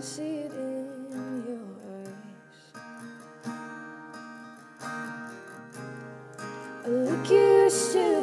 can see it in your eyes. A look you still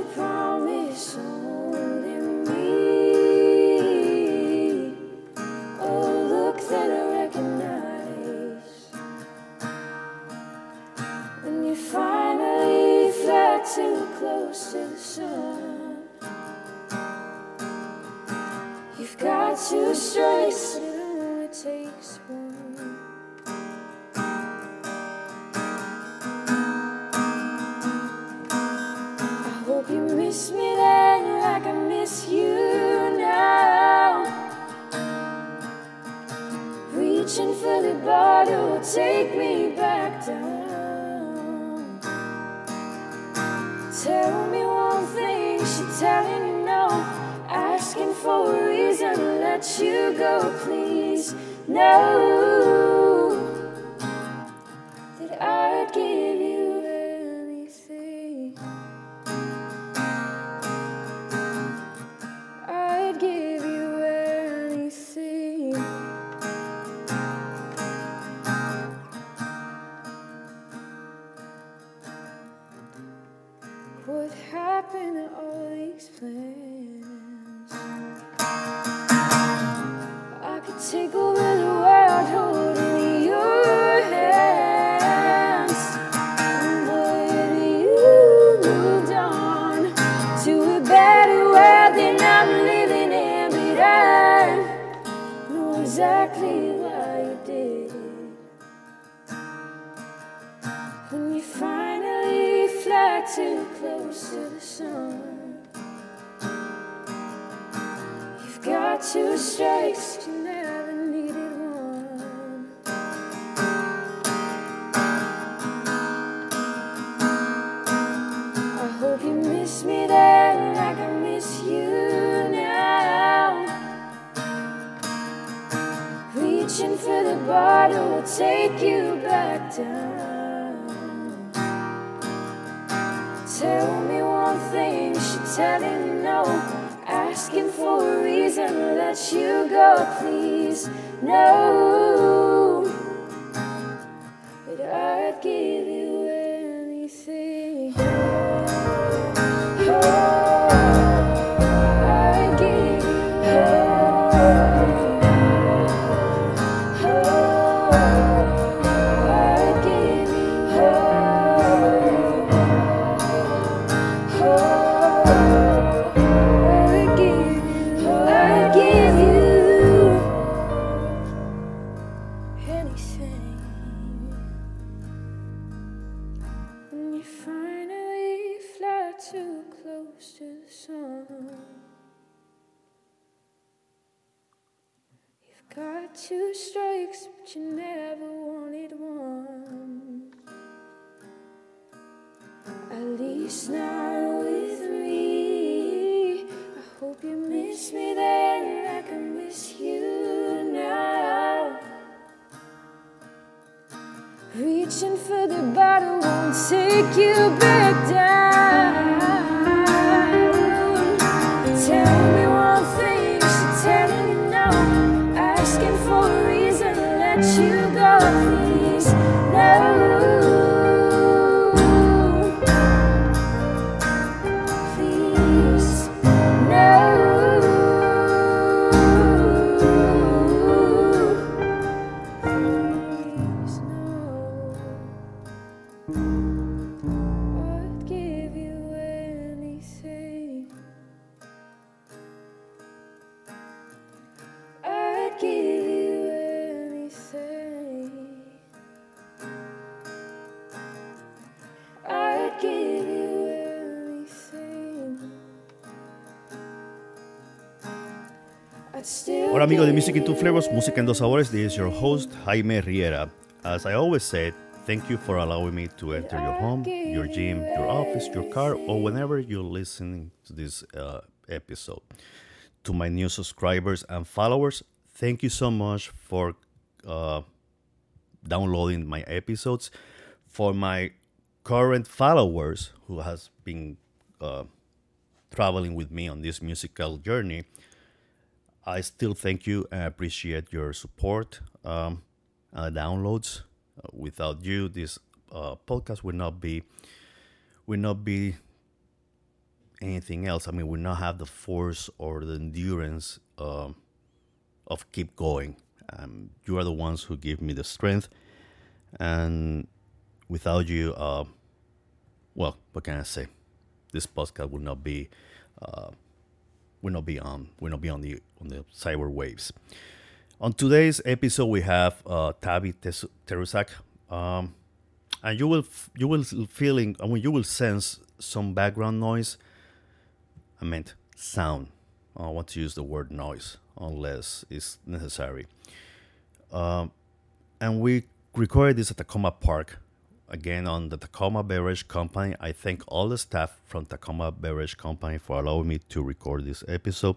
got two strikes, you never needed one. I hope you miss me then, like I miss you now. Reaching for the bottle will take you back down. Please. No, Hola amigos de Music in Two Flavors, Música en Dos Sabores. This is your host Jaime Riera. As I always said, thank you for allowing me to enter your home, your gym, your office, your car, or whenever you're listening to this uh, episode. To my new subscribers and followers, thank you so much for uh, downloading my episodes. For my current followers who has been uh, traveling with me on this musical journey, I still thank you and appreciate your support, um, downloads. Uh, without you, this uh, podcast would not be would not be anything else. I mean, would not have the force or the endurance um, of keep going. Um, you are the ones who give me the strength, and without you, uh, well, what can I say? This podcast would not be, uh, will not be on, will not be on the on the cyber waves. On today's episode, we have uh, Tavi Terusak, um, and you will you will feeling, I mean, you will sense some background noise. I meant sound. I want to use the word noise unless it's necessary. Um, and we recorded this at Takoma Park, again on the Takoma Beverage Company. I thank all the staff from Takoma Beverage Company for allowing me to record this episode.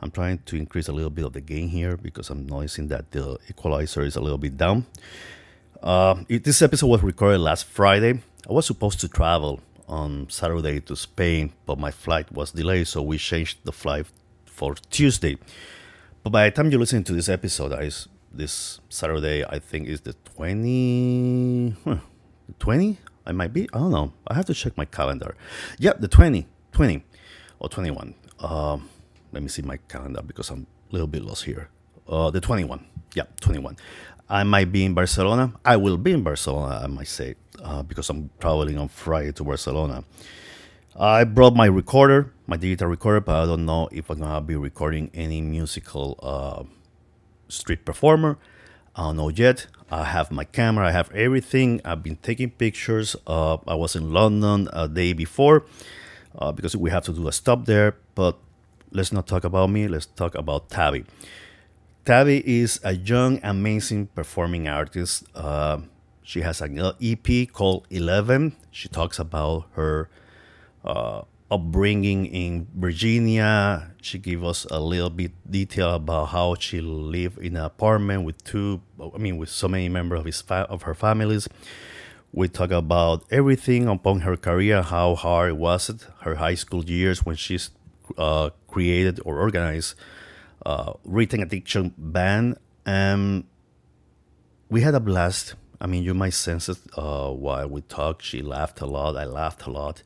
I'm trying to increase a little bit of the gain here because I'm noticing that the equalizer is a little bit down. Uh, this episode was recorded last Friday. I was supposed to travel on Saturday to Spain, but my flight was delayed, so we changed the flight for Tuesday. But by the time you listen to this episode, I, this Saturday, I think is the 20, huh, 20? I might be, I don't know. I have to check my calendar. Yeah, the 20, 20 or 21. Um, let me see my calendar because I'm a little bit lost here. Uh, the 21. Yeah, 21. I might be in Barcelona. I will be in Barcelona, I might say, uh, because I'm traveling on Friday to Barcelona. I brought my recorder, my digital recorder, but I don't know if I'm gonna be recording any musical uh, street performer. I don't know yet. I have my camera, I have everything. I've been taking pictures. Uh, I was in London a day before uh, because we have to do a stop there. But let's not talk about me, let's talk about Tavi. Tavi is a young, amazing performing artist. Uh, she has an EP called Eleven. She talks about her uh, upbringing in Virginia. She gave us a little bit detail about how she lived in an apartment with two, I mean, with so many members of his fa- of her families. We talk about everything upon her career, how hard it was it, her high school years when she's uh, created or organized uh, Written Addiction band, and we had a blast. I mean, you might sense it uh, while we talked. She laughed a lot. I laughed a lot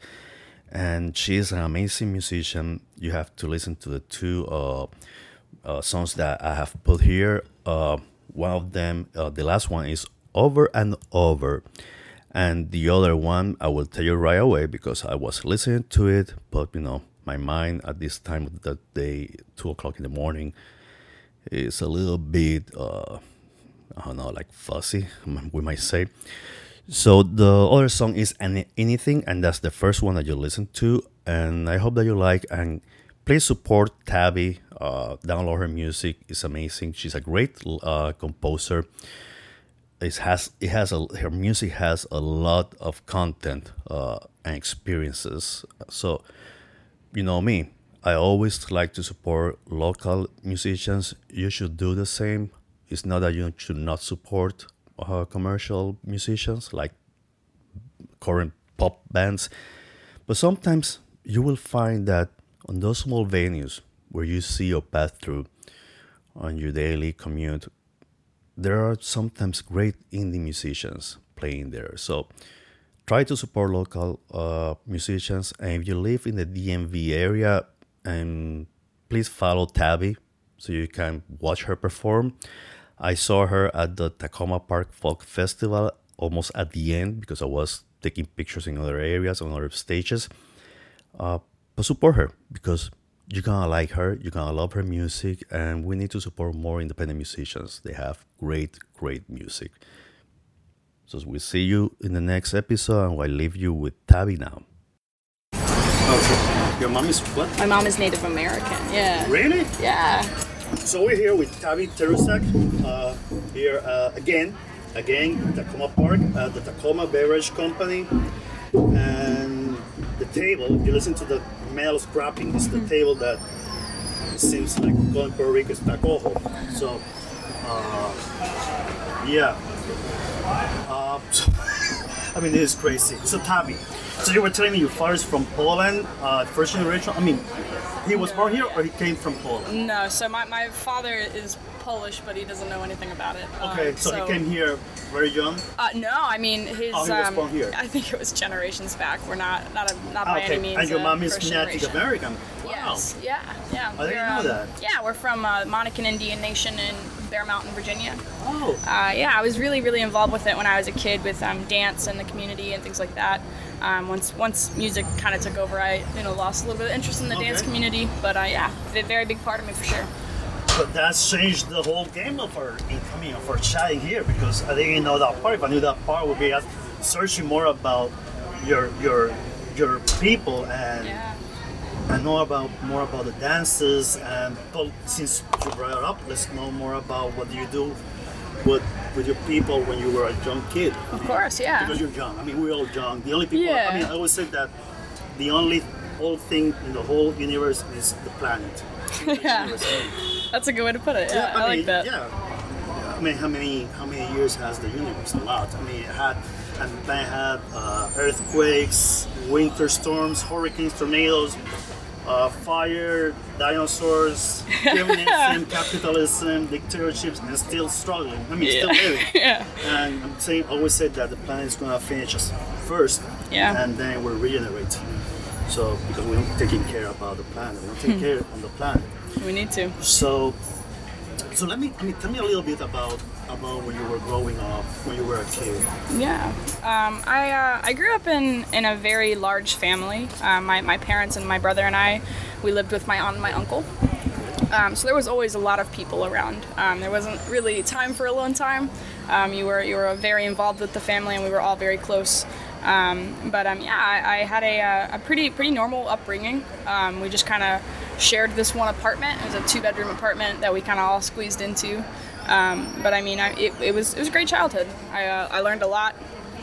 and she's an amazing musician. You have to listen to the two uh, uh, songs that I have put here. Uh, one of them, uh, the last one, is Over and Over, and the other one I will tell you right away because I was listening to it, but you know my mind at this time of the day, two o'clock in the morning, is a little bit uh, I don't know, like fuzzy, we might say. So the other song is Any- Anything, and that's the first one that you listen to. And I hope that you like and please support Tavi. Uh, download her music; it's amazing. She's a great uh, composer. It has it has a her music has a lot of content uh, and experiences. So you know me. I always like to support local musicians. You should do the same. It's not that you should not support uh, commercial musicians like current pop bands. But sometimes you will find that on those small venues where you see your path through on your daily commute, there are sometimes great indie musicians playing there. So try to support local uh, musicians. And if you live in the DMV area, and please follow Tavi so you can watch her perform. I saw her at the Takoma Park Folk Festival almost at the end because I was taking pictures in other areas on other stages. Uh, but support her because you're gonna like her, you're gonna love her music, and we need to support more independent musicians. They have great, great music. So we see you in the next episode, and I leave you with Tavi now. Okay. Your mom is what? My mom is Native American. Yeah. Really? Yeah. So we're here with Tavi Terusak, uh, here uh, again, again, Takoma Park, at the Takoma Beverage Company. And the table, if you listen to the metal scrapping, is the table that seems like going Puerto Rico is Tacojo. So, uh, yeah. Uh, I mean, this is crazy. So, Tommy, so you were telling me your father's from Poland, uh, first generation. I mean, he was born here or he came from Poland? No, so my, my father is Polish, but he doesn't know anything about it. Okay, Um, so, he came here very young. Uh, no, I mean his. Oh, he was um, born here. I think it was generations back. We're not not a, not Ah, by okay, any means. and your mom is Native. American. Wow. Yes. Yeah. Yeah. I didn't We're, know um, that. Yeah, we're from uh, Monacan Indian Nation in Bear Mountain, Virginia. Oh, Uh, yeah, I was really, really involved with it when I was a kid with um, dance and the community and things like that. Um, once once music kind of took over, I you know lost a little bit of interest in the dance community. But uh, yeah, a very big part of me for sure. but that's changed the whole game of our incoming of our chatting here because I didn't know that part. If I knew that part, would be searching more about your your your people and Yeah. and know about more about the dances and but since you brought it up, let's know more about what you do with with your people when you were a young kid. Of course, yeah. Because you're young. I mean, we're all young. The only people. Yeah. I mean, I always say that the only old thing in the whole universe is the planet. Yeah. That's a good way to put it. Yeah, I, mean, like that. Yeah. I mean, how many how many years has the universe? A lot. I mean, it had and they had uh, earthquakes, winter storms, hurricanes, tornadoes, uh, fire, dinosaurs, communism, capitalism, dictatorships, and still struggling. I mean, still living. yeah. And I'm saying, always said that the planet is gonna finish us first, Yeah. and then we'll regenerate. So because we're not taking care about the planet, we're not Hmm. taking care on the planet. We need to. So, so let me, I mean, tell me a little bit about about when you were growing up, when you were a kid. Yeah, um, I uh, I grew up in in a very large family. Um, my my parents and my brother and I, we lived with my aunt and my uncle. Um, so there was always a lot of people around. Um, there wasn't really time for alone time. Um, you were you were very involved with the family, and we were all very close. Um, but yeah, I, I had a, uh, a pretty pretty normal upbringing. We just kind of shared this one apartment. It was a two bedroom apartment that we kind of all squeezed into. Um, but I mean, I, it, it was it was a great childhood. I, uh, I learned a lot.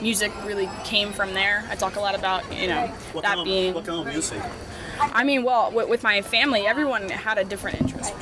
Music really came from there. I talk a lot about you know What that kind of being. what kind of music? I mean, well, with, with my family, everyone had a different interest.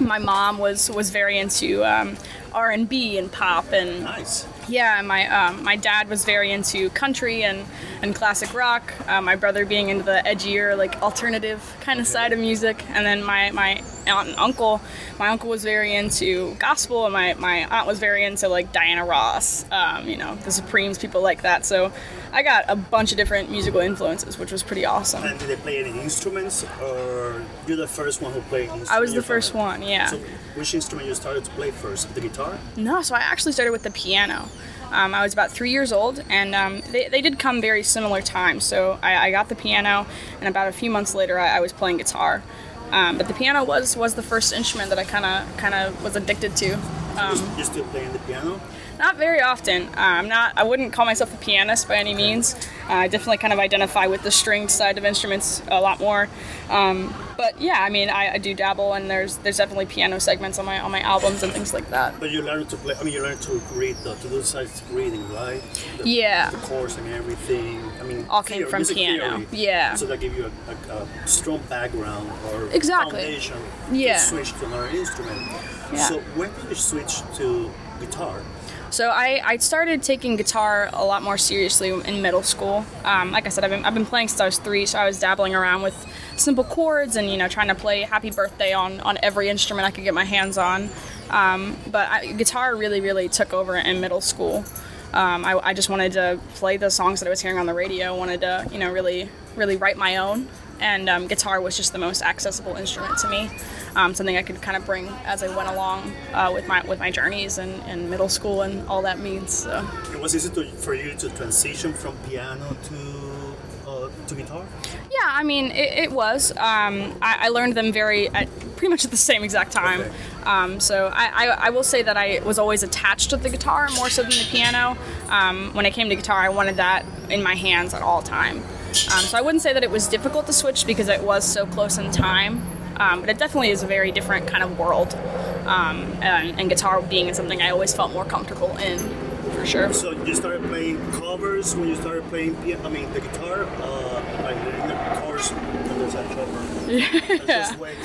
My mom was was very into um, R and B and pop and Nice. Yeah, my um, my dad was very into country and, and classic rock. Uh, my brother being into the edgier, like alternative kind of side of music, and then my, my aunt and uncle. My uncle was very into gospel, and my, my aunt was very into like Diana Ross, um, you know, the Supremes, people like that. So I got a bunch of different musical influences, which was pretty awesome. And did they play any instruments, or you're the first one who played? instruments I was the first family? one, yeah. So, which instrument you started to play first? The guitar. No, so I actually started with the piano. Um, I was about three years old, and um, they, they did come very similar times. So I, I got the piano, and about a few months later, I, I was playing guitar. Um, but the piano was was the first instrument that I kind of kind of was addicted to. Um, you, you still playing the piano? Not very often. Uh, I'm not. I wouldn't call myself a pianist by any means. Uh, I definitely kind of identify with the stringed side of instruments a lot more. Um, but yeah, I mean, I, I do dabble, and there's there's definitely piano segments on my on my albums and things like that. But you learned to play. I mean, you learned to read the to do sight reading, right? The, Yeah. The chords and everything. I mean, All came from piano. theory. Yeah. So that give you a, a, a strong background or Exactly. foundation Yeah. to switch to another instrument. Yeah. So when did you switch to guitar? So I, I started taking guitar a lot more seriously in middle school. Um, like I said, I've been, I've been playing since I was three, so I was dabbling around with simple chords and you know trying to play Happy Birthday on, on every instrument I could get my hands on. Um, but I, guitar really really took over in middle school. Um, I, I just wanted to play the songs that I was hearing on the radio. Wanted to you know really really write my own, and um, guitar was just the most accessible instrument to me. Um, something I could kind of bring as I went along uh, with my with my journeys in, in middle school and all that means. So. It was easy to, for you to transition from piano to uh, to guitar. Yeah, I mean, it, it was. Um, I, I learned them very at pretty much at the same exact time. Okay. Um, so I, I, I will say that I was always attached to the guitar more so than the piano. Um, when it came to guitar, I wanted that in my hands at all time. Um, so I wouldn't say that it was difficult to switch because it was so close in time. Um, but it definitely is a very different kind of world. Um, and, and guitar being something I always felt more comfortable in, for sure. So you started playing covers when you started playing piano. I mean the guitar, uh, like in the chorus. There's that cover. Yeah. Just wait.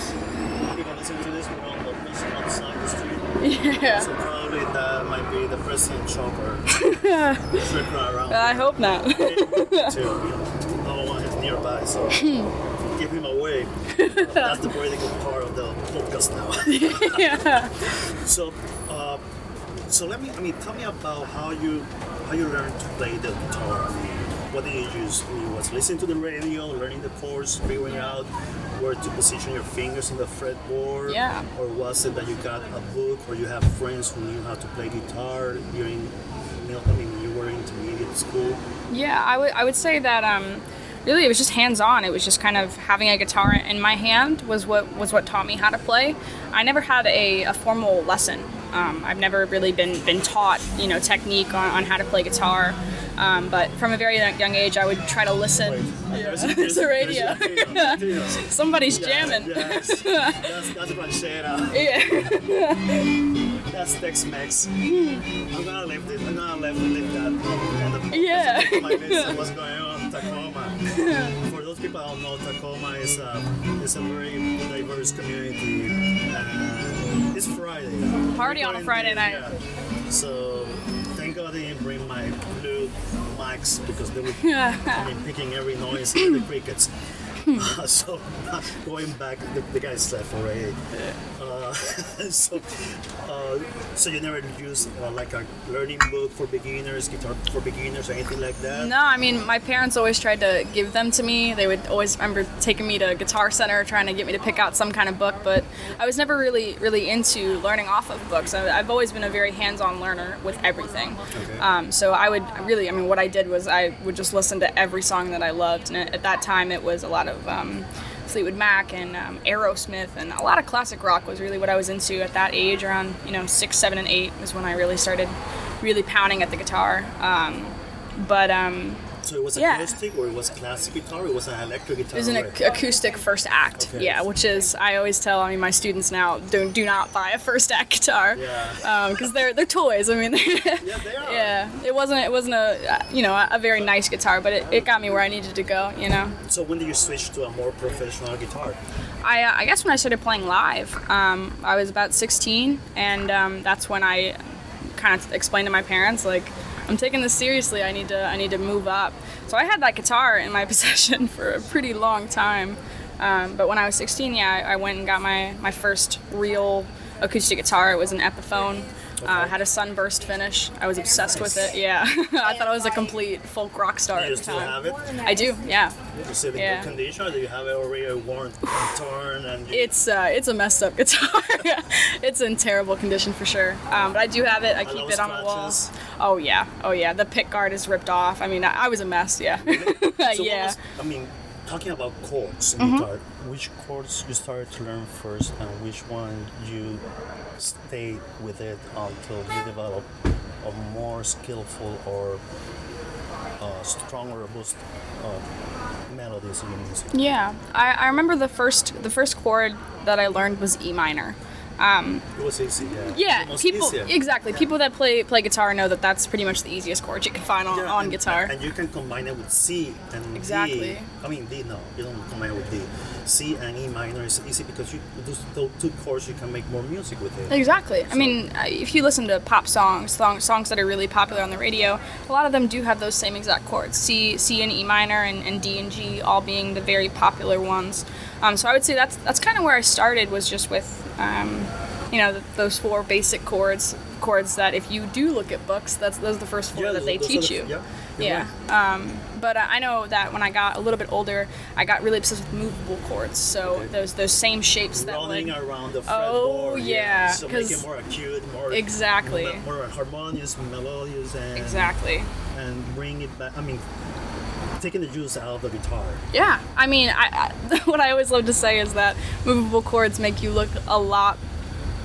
People listen to this. We're on the outside the street. Yeah. So probably that might be the president chopper. Around. I hope not. too. No one is nearby, so give him away. That's the political part of the podcast now. yeah. so, uh, so let me. I mean, tell me about how you how you learned to play the guitar. I mean, what did you use? I mean, was listening to the radio, learning the chords, figuring out where to position your fingers on the fretboard? Yeah. Or was it that you got a book, or you have friends who knew how to play guitar during? I mean, you were in intermediate school. Yeah, I would I would say that um, really it was just hands on. It was just kind of having a guitar in my hand was what was what taught me how to play. I never had a, a formal lesson. Um, I've never really been been taught you know technique on, on how to play guitar. Um, but from a very young age, I would try to listen. There's, It's a radio. Somebody's jamming. Yes, that's, that's ranchera. Yeah. That's Tex-Mex. I'm gonna leave this. I'm gonna leave, leave that on the. Yeah. My what's going on Takoma. For those people that don't know, Takoma is a, is a very diverse community. And it's Friday. Party on a Friday night. yeah. So thank God I didn't bring my blue mics because they were I mean, picking every noise and the crickets. Uh, so going back, the, the guys left already. Uh, so, uh, so you never use uh, like a learning book for beginners, guitar for beginners, or anything like that? No, I mean my parents always tried to give them to me. They would always remember taking me to a Guitar Center, trying to get me to pick out some kind of book. But I was never really, really into learning off of books. I, I've always been a very hands-on learner with everything. Okay. Um, so I would really, I mean, what I did was I would just listen to every song that I loved, and at that time it was a lot of. Um, Fleetwood Mac and um, Aerosmith and a lot of classic rock was really what I was into at that age. Around you know six, seven, and eight was when I really started really pounding at the guitar. Um, but um, So it was Yeah. acoustic, or it was classic guitar, or it was an electric guitar? it was an ac- acoustic first act, Okay. yeah, which is I always tell I mean my students now don't do not buy a first act guitar Yeah. because they're they're toys. I mean, Yeah, they are. yeah, it wasn't it wasn't a you know a, a very nice guitar, but it, it got me where I needed to go. You know, So when did you switch to a more professional guitar? I uh, I guess when I started playing live, um, I was about 16, and um, that's when I kind of explained to my parents like. I'm taking this seriously. I need to. I need to move up. So I had that guitar in my possession for a pretty long time. Um, but when I was 16, yeah, I, I went and got my my first real acoustic guitar. It was an Epiphone. Uh, had a sunburst finish. I was obsessed with it. Yeah, I thought I was a complete folk rock star Do at you the still time. have it? I do. Yeah, Is it in Yeah. good condition, or do you have it already worn, torn, and it's uh, it's a messed up guitar. it's in terrible condition for sure. Um, but I do have it. I keep it on the wall. Oh yeah, oh yeah. The pick guard is ripped off. I mean, I, I was a mess. Yeah, So yeah. was- I mean, talking about chords in Mm-hmm. guitar, which chords you started to learn first, and which one you stayed with it until you develop a more skillful or uh, stronger, robust uh, melodies in music? Yeah, I, I remember the first the first chord that I learned was E minor. Um, It was easy, yeah. yeah, people easier. exactly people that play play guitar know that that's pretty much the easiest chord you can find on, Yeah, on and, guitar. And you can combine it with C and Exactly. D. I mean D, no, you don't combine it with D. C and E minor is easy because you those, those two chords you can make more music with it. Exactly. I mean, if you listen to pop songs, song, songs that are really popular on the radio, a lot of them do have those same exact chords: C, C and E minor, and, and D and G, all being the very popular ones. Um, so I would say that's that's kind of where I started was just with, um, you know, those four basic chords. Chords that if you do look at books, that's those are the first four Yeah, that they teach the- you. yeah, Yeah. Um, but I know that when I got a little bit older, I got really obsessed with movable chords. So Okay. those those same shapes that running like around the Oh, fretboard. yeah, So make it more acute, more Exactly. more, more harmonious, melodious, and exactly. and bring it back. I mean, taking the juice out of the guitar. Yeah, I mean, I, I, what I always love to say is that movable chords make you look a lot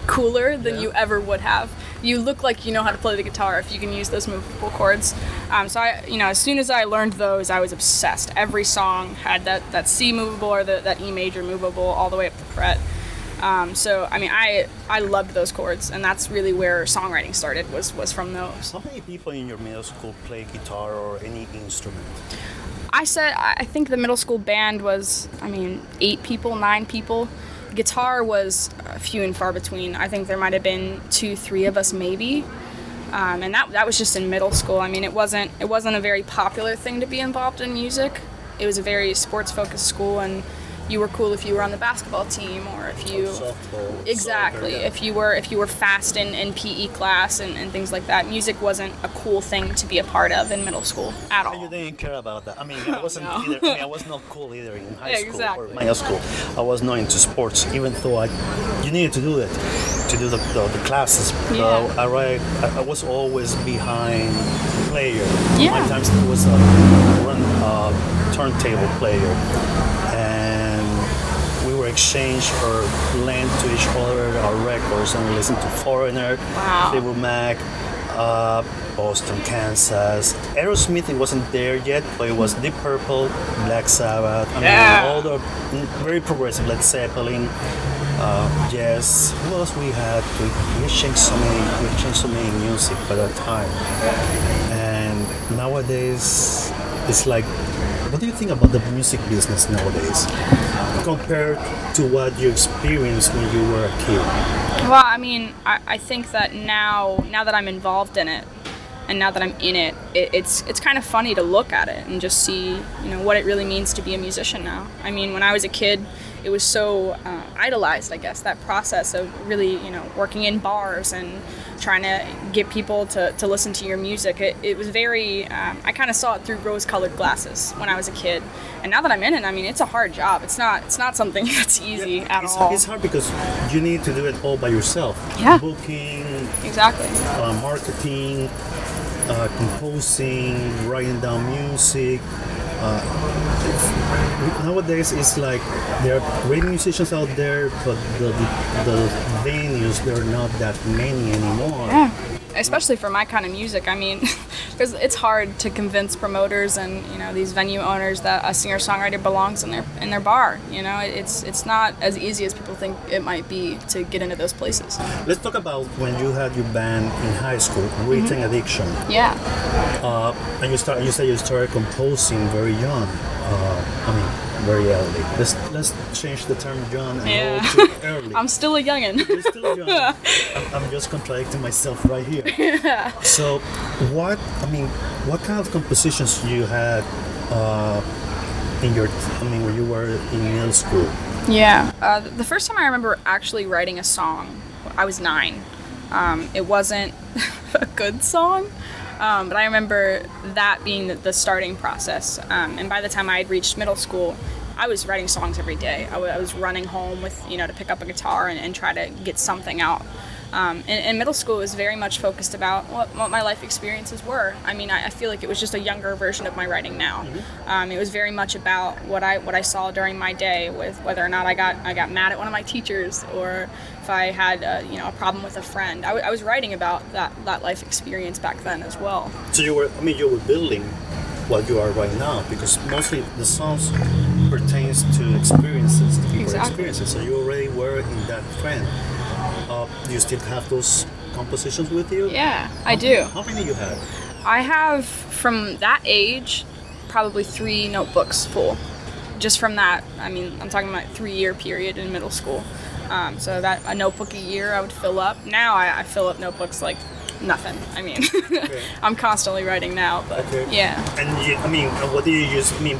cooler than Yeah. you ever would have. You look like you know how to play the guitar if you can use those movable chords. Um, so I, you know, as soon as I learned those, I was obsessed. Every song had that that C movable or the, that E major movable all the way up the fret. Um, so I mean, I I loved those chords, and that's really where songwriting started was was from those. How many people in your middle school play guitar or any instrument? I said I think the middle school band was I mean eight people, nine people, guitar was few and far between. I think there might have been two, three of us maybe, um, and that that was just in middle school. I mean, it wasn't it wasn't a very popular thing to be involved in music. It was a very sports focused school, and you were cool if you were on the basketball team or if you Softball, exactly soccer, yeah. if you were if you were fast in, in PE class and, and things like that. Music wasn't a cool thing to be a part of in middle school at And you didn't care about that. I mean, I wasn't no. either. I mean, I was not cool either in high Yeah, school exactly. or middle school. I was not into sports, even though I, you needed to do it, to do the, the, the classes. Yeah. Uh, I, I, I was always behind the player. Yeah. My times it was a run uh, turntable player, and we were exchange or lend to each other our records and listen to Foreigner, Wow. Fleetwood Mac, uh, Boston, Kansas. Aerosmith it wasn't there yet, but it was Deep Purple, Black Sabbath. I mean, Yeah. all the very progressive, Led Zeppelin. Uh, yes, who else we had? We, we changed so many, we changed so many music by that time. And nowadays, it's like, what do you think about the music business nowadays, compared to what you experienced when you were a kid? Well, I mean, I, I think that now now that I'm involved in it, and now that I'm in it, it, it's it's kind of funny to look at it and just see you know what it really means to be a musician now. I mean, when I was a kid, it was so uh, idolized, I guess, that process of really you know working in bars and trying to get people to, to listen to your music. It, it was very um, I kind of saw it through rose-colored glasses when I was a kid, and now that I'm in it, I mean, it's a hard job. It's not it's not something that's easy at it's, all. it's hard because you need to do it all by yourself. Yeah. Booking, Exactly. uh, marketing, uh, composing, writing down music. Uh, nowadays, it's like there are great musicians out there, but the, the, the venues, there are not that many anymore. Yeah, especially for my kind of music. I mean, because it's hard to convince promoters and you know these venue owners that a singer songwriter belongs in their in their bar. You know, it's it's not as easy as people think it might be to get into those places. Let's talk about when you had your band in high school, Written Mm-hmm. Addiction. Yeah, Uh, and you start. You say you started composing very young. Uh, I mean, very early. Let's let's change the term young and Yeah. old to early. I'm still a youngin. You're still young. I'm, I'm just contradicting myself right here. Yeah. So, what I mean, what kind of compositions you had uh, in your? I mean, when you were in middle school. Yeah. Uh, the first time I remember actually writing a song, I was nine. Um, it wasn't a good song, um, but I remember that being the, the starting process. Um, and by the time I had reached middle school, I was writing songs every day. I was running home with, you know, to pick up a guitar and, and try to get something out. Um, and, and middle school it was very much focused about what, what my life experiences were. I mean, I, I feel like it was just a younger version of my writing now. Um, it was very much about what I what I saw during my day, with whether or not I got I got mad at one of my teachers or if I had uh, you know a problem with a friend. I, w- I was writing about that that life experience back then as well. So you were. I mean, you were building what you are right now because mostly the songs pertains to experiences, to people's Exactly. experiences. So you already were in that trend. Uh, do you still have those compositions with you? Yeah, I do. How many you have? I have from that age probably three notebooks full. Just from that, I mean, I'm talking about three year period in middle school. Um, so that a notebook a year I would fill up. Now I, I fill up notebooks like nothing. I mean, I'm constantly writing now, but Okay. yeah. And you, I mean, what do you use? I mean,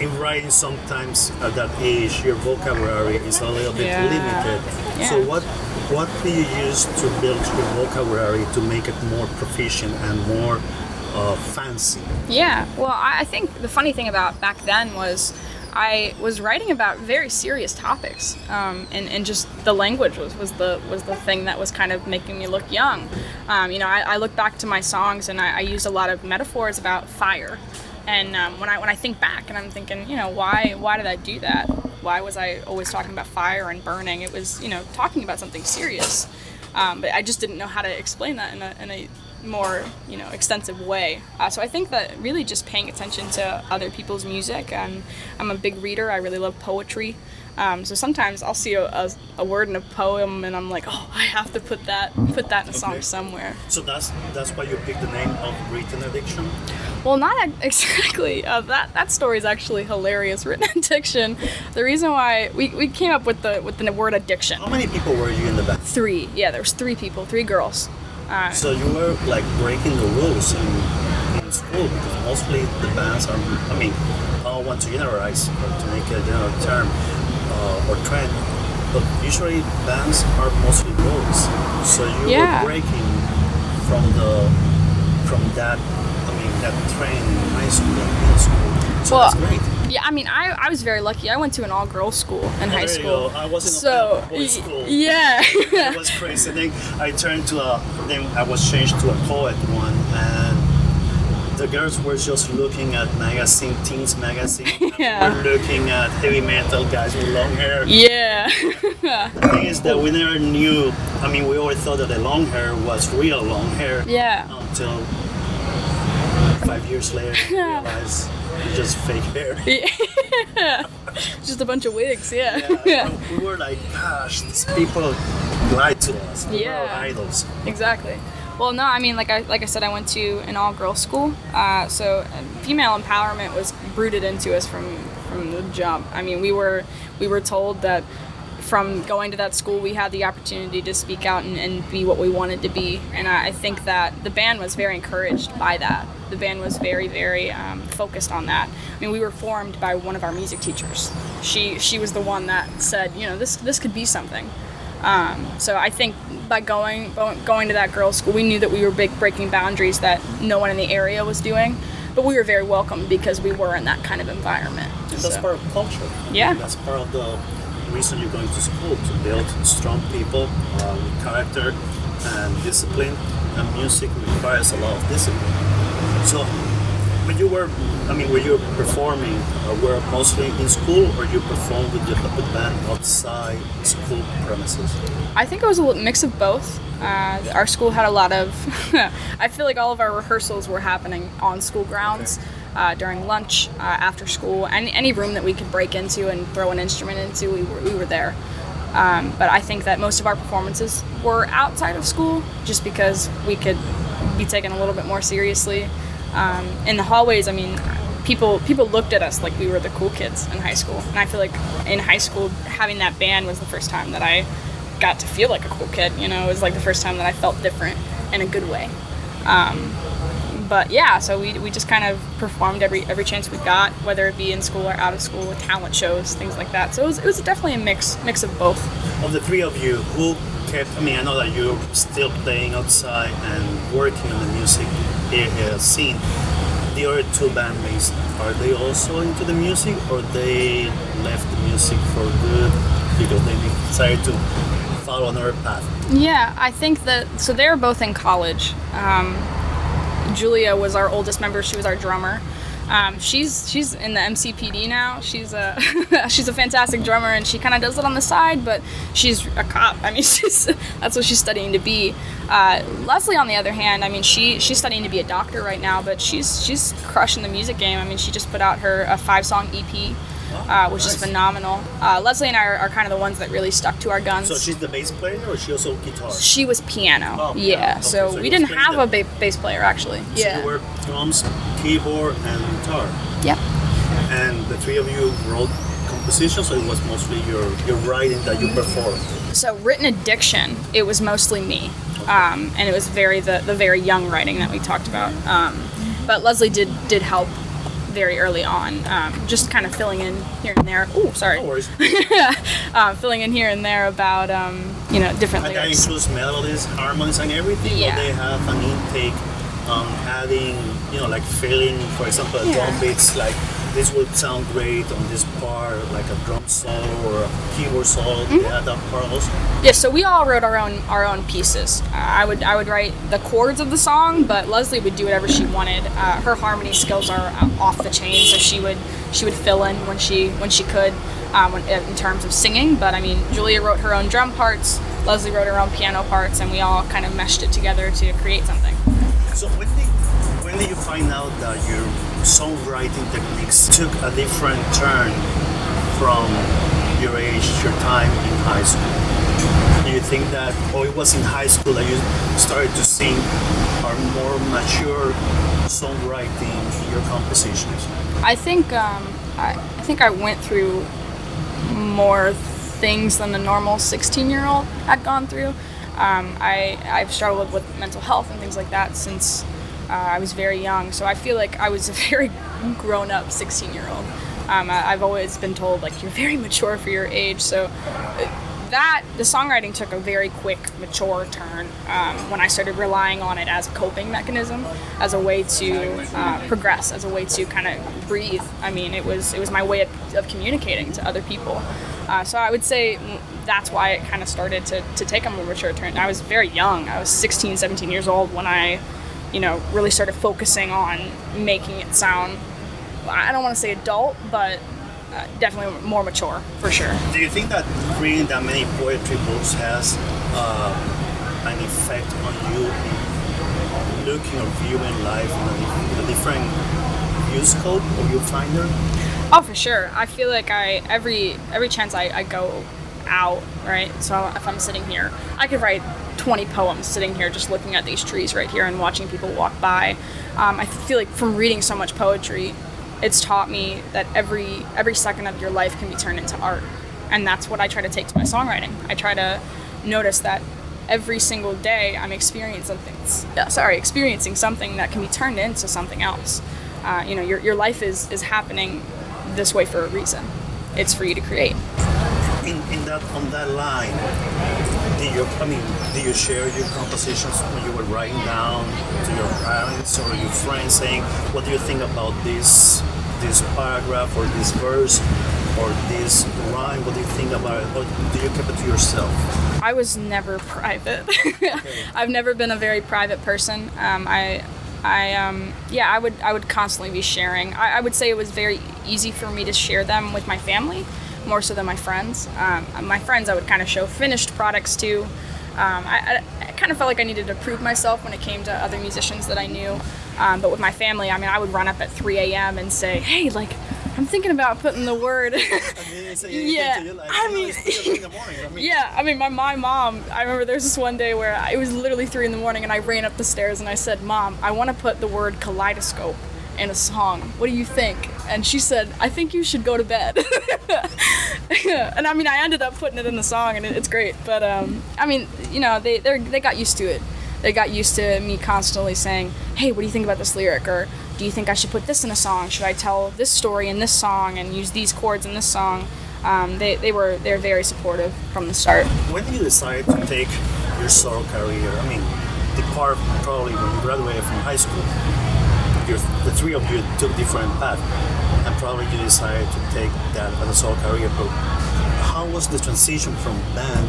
in writing, sometimes at that age, your vocabulary is a little bit Yeah. limited. So what what do you use to build your vocabulary to make it more proficient and more uh, fancy? Yeah, well, I think the funny thing about back then was I was writing about very serious topics, um, and, and just the language was, was the was the thing that was kind of making me look young. Um, you know, I, I look back to my songs and I, I use a lot of metaphors about fire, and um, when I when I think back and I'm thinking, you know, why why did I do that? Why was I always talking about fire and burning? It was you know talking about something serious, um, but I just didn't know how to explain that in a, in a more you know extensive way. Uh, so I think that really just paying attention to other people's music, and I'm a big reader. I really love poetry. Um, so sometimes I'll see a, a, a word in a poem, and I'm like, oh, I have to put that put that in a song Okay. somewhere. So that's that's why you picked the name of written addiction. Well, not exactly. Uh, that that story is actually hilarious. Written addiction. The reason why we, we came up with the with the word addiction. How many people were you in the band? Three. Yeah, there was three people, three girls. Uh, So you were like breaking the rules in, in school because mostly the bands are. I mean, I don't want to generalize or to make a general term uh, or trend, but usually bands are mostly rules. So you Yeah. were breaking from the from that. I mean, that trend in high school and middle school. So Well, that's great. yeah, I mean, I, I was very lucky. I went to an all girls school in high school. I was in a so y- school. yeah. it was crazy. Then I turned to a, then I was changed to a co-ed one, and the girls were just looking at magazine, teens magazine. Yeah. we were looking at heavy metal guys with long hair. yeah. The thing is that we never knew. I mean, we always thought that the long hair was real long hair. Yeah. Until five years later, we realized it's just fake hair. Yeah. Just a bunch of wigs. Yeah. Yeah, we were like, gosh, these people lied to us. Were Yeah. our idols. Exactly. Well, no, I mean, like I like I said, I went to an all girls school, uh, so female empowerment was rooted into us from from the jump. I mean, we were we were told that from going to that school, we had the opportunity to speak out and, and be what we wanted to be, and I, I think that the band was very encouraged by that. The band was very very um, focused on that. I mean, we were formed by one of our music teachers. She she was the one that said, you know, this this could be something. Um, so I think by going going to that girls' school, we knew that we were big, breaking boundaries that no one in the area was doing, but we were very welcome because we were in that kind of environment. And that's So- part of culture. Yeah. That's part of the reason you're going to school to build strong people uh, with character and discipline. And music requires a lot of discipline. So, when you were, I mean, when you performing, uh, were mostly in school or you performed with your puppet band outside school premises? I think it was a mix of both. Uh, our school had a lot of. I feel like all of our rehearsals were happening on school grounds. Uh, during lunch, uh, after school, any, any room that we could break into and throw an instrument into, we were, we were there. Um, but I think that most of our performances were outside of school just because we could be taken a little bit more seriously. Um, in the hallways, I mean, people people looked at us like we were the cool kids in high school, and I feel like in high school having that band was the first time that I got to feel like a cool kid. You know, it was like the first time that I felt different in a good way. Um, but yeah, so we, we just kind of performed every every chance we got, whether it be in school or out of school, with talent shows, things like that. So it was, it was definitely a mix mix of both. Of the three of you, who kept, I mean, I know that you're still playing outside and working on the music uh, scene. The other two bandmates, are they also into the music or they left the music for good because they decided to follow another path? Yeah, I think that so they're both in college. Um, Julia was our oldest member. She was our drummer. Um, she's she's in the MCPD now. She's a she's a fantastic drummer, and she kind of does it on the side. But she's a cop. I mean, she's that's what she's studying to be. Uh, Leslie, on the other hand, I mean, she she's studying to be a doctor right now, but she's she's crushing the music game. I mean, she just put out her a five song EP. Uh, which is phenomenal. Uh, Leslie and I are, are kind of the ones that really stuck to our guns. So she's the bass player or she also guitar? She was piano. Oh, yeah. piano. Okay, So, so we didn't have a ba- bass player actually. yeah. you were drums, keyboard, and guitar. Yep. And the three of you wrote compositions, so it was mostly your, your writing that you performed. So written addiction, it was mostly me, um, and it was very the, the very young writing that we talked about. Um, but Leslie did did help very early on, um, just kind of filling in here and there. Oh, sorry. No worries. um, filling in here and there about um, you know different And that lyrics. includes melodies, harmonies, and everything. Yeah. Or they have an intake on adding, you know, like filling, for example, Yeah. drum beats. Like this would sound great on this part, like a drum solo or a keyboard solo. Mm-hmm. Add that part also. Yeah, so we all wrote our own our own pieces. I would I would write the chords of the song, but Leslie would do whatever she wanted. Uh, her harmony skills are uh, off the chain, so she would she would fill in when she when she could um, in terms of singing. But I mean, Julia wrote her own drum parts. Leslie wrote her own piano parts, and we all kind of meshed it together to create something. So when did when did you find out that your songwriting techniques took a different turn from your age, your time in high school? Do you think that, or it was in high school that you started to sing a more mature songwriting in your compositions? I think um, I, I think I went through more things than a normal 16 year old had gone through. Um, I I've struggled with mental health and things like that since uh, I was very young. So I feel like I was a very grown up 16 year old. Um, I, I've always been told like you're very mature for your age. So uh, that the songwriting took a very quick, mature turn um, when I started relying on it as a coping mechanism, as a way to uh, progress, as a way to kind of breathe. I mean, it was it was my way of, of communicating to other people. Uh, so I would say that's why it kind of started to, to take a more mature turn. I was very young. I was 16, 17 years old when I, you know, really started focusing on making it sound. I don't want to say adult, but uh, definitely more mature for sure. Do you think that reading that many poetry books has uh, an effect on you in looking or viewing life in a, in a different view scope or viewfinder? Oh, for sure. I feel like I every every chance I, I go out, right? So if I'm sitting here, I could write 20 poems sitting here just looking at these trees right here and watching people walk by. Um, I feel like from reading so much poetry, it's taught me that every every second of your life can be turned into art. And that's what i try to take to my songwriting. I try to notice that every single day i'm experiencing something sorry experiencing something that can be turned into something else. Uh, you know your, your life is is happening this way for a reason. It's for you to create. In, in that on that line did you I mean do you share your compositions when you were writing down to your parents or your friends saying what do you think about this this paragraph or this verse or this rhyme? What do you think about it? Or do you keep it to yourself? I was never private. Okay. I've never been a very private person. Um, I I um, yeah I would I would constantly be sharing. I, I would say it was very easy for me to share them with my family more so than my friends. Um, my friends, I would kind of show finished products to. Um, I, I, kind of felt like I needed to prove myself when it came to other musicians that I knew. Um, but with my family, I mean, I would run up at 3 a.m. and say, "Hey, like, I'm thinking about putting the word." yeah, I mean, yeah, I mean, my my mom. I remember there was this one day where it was literally three in the morning, and I ran up the stairs and I said, "Mom, I want to put the word kaleidoscope." In a song. What do you think? And she said, I think you should go to bed. and I mean, I ended up putting it in the song, and it's great. But um, I mean, you know, they they got used to it. They got used to me constantly saying, "Hey, what do you think about this lyric?" or "Do you think I should put this in a song? Should I tell this story in this song and use these chords in this song?" Um, they, they were they're very supportive from the start. When did you decide to take your solo career? I mean, the part probably when you graduated from high school the three of you took different paths, and probably you decided to take that as a solo career. But how was the transition from band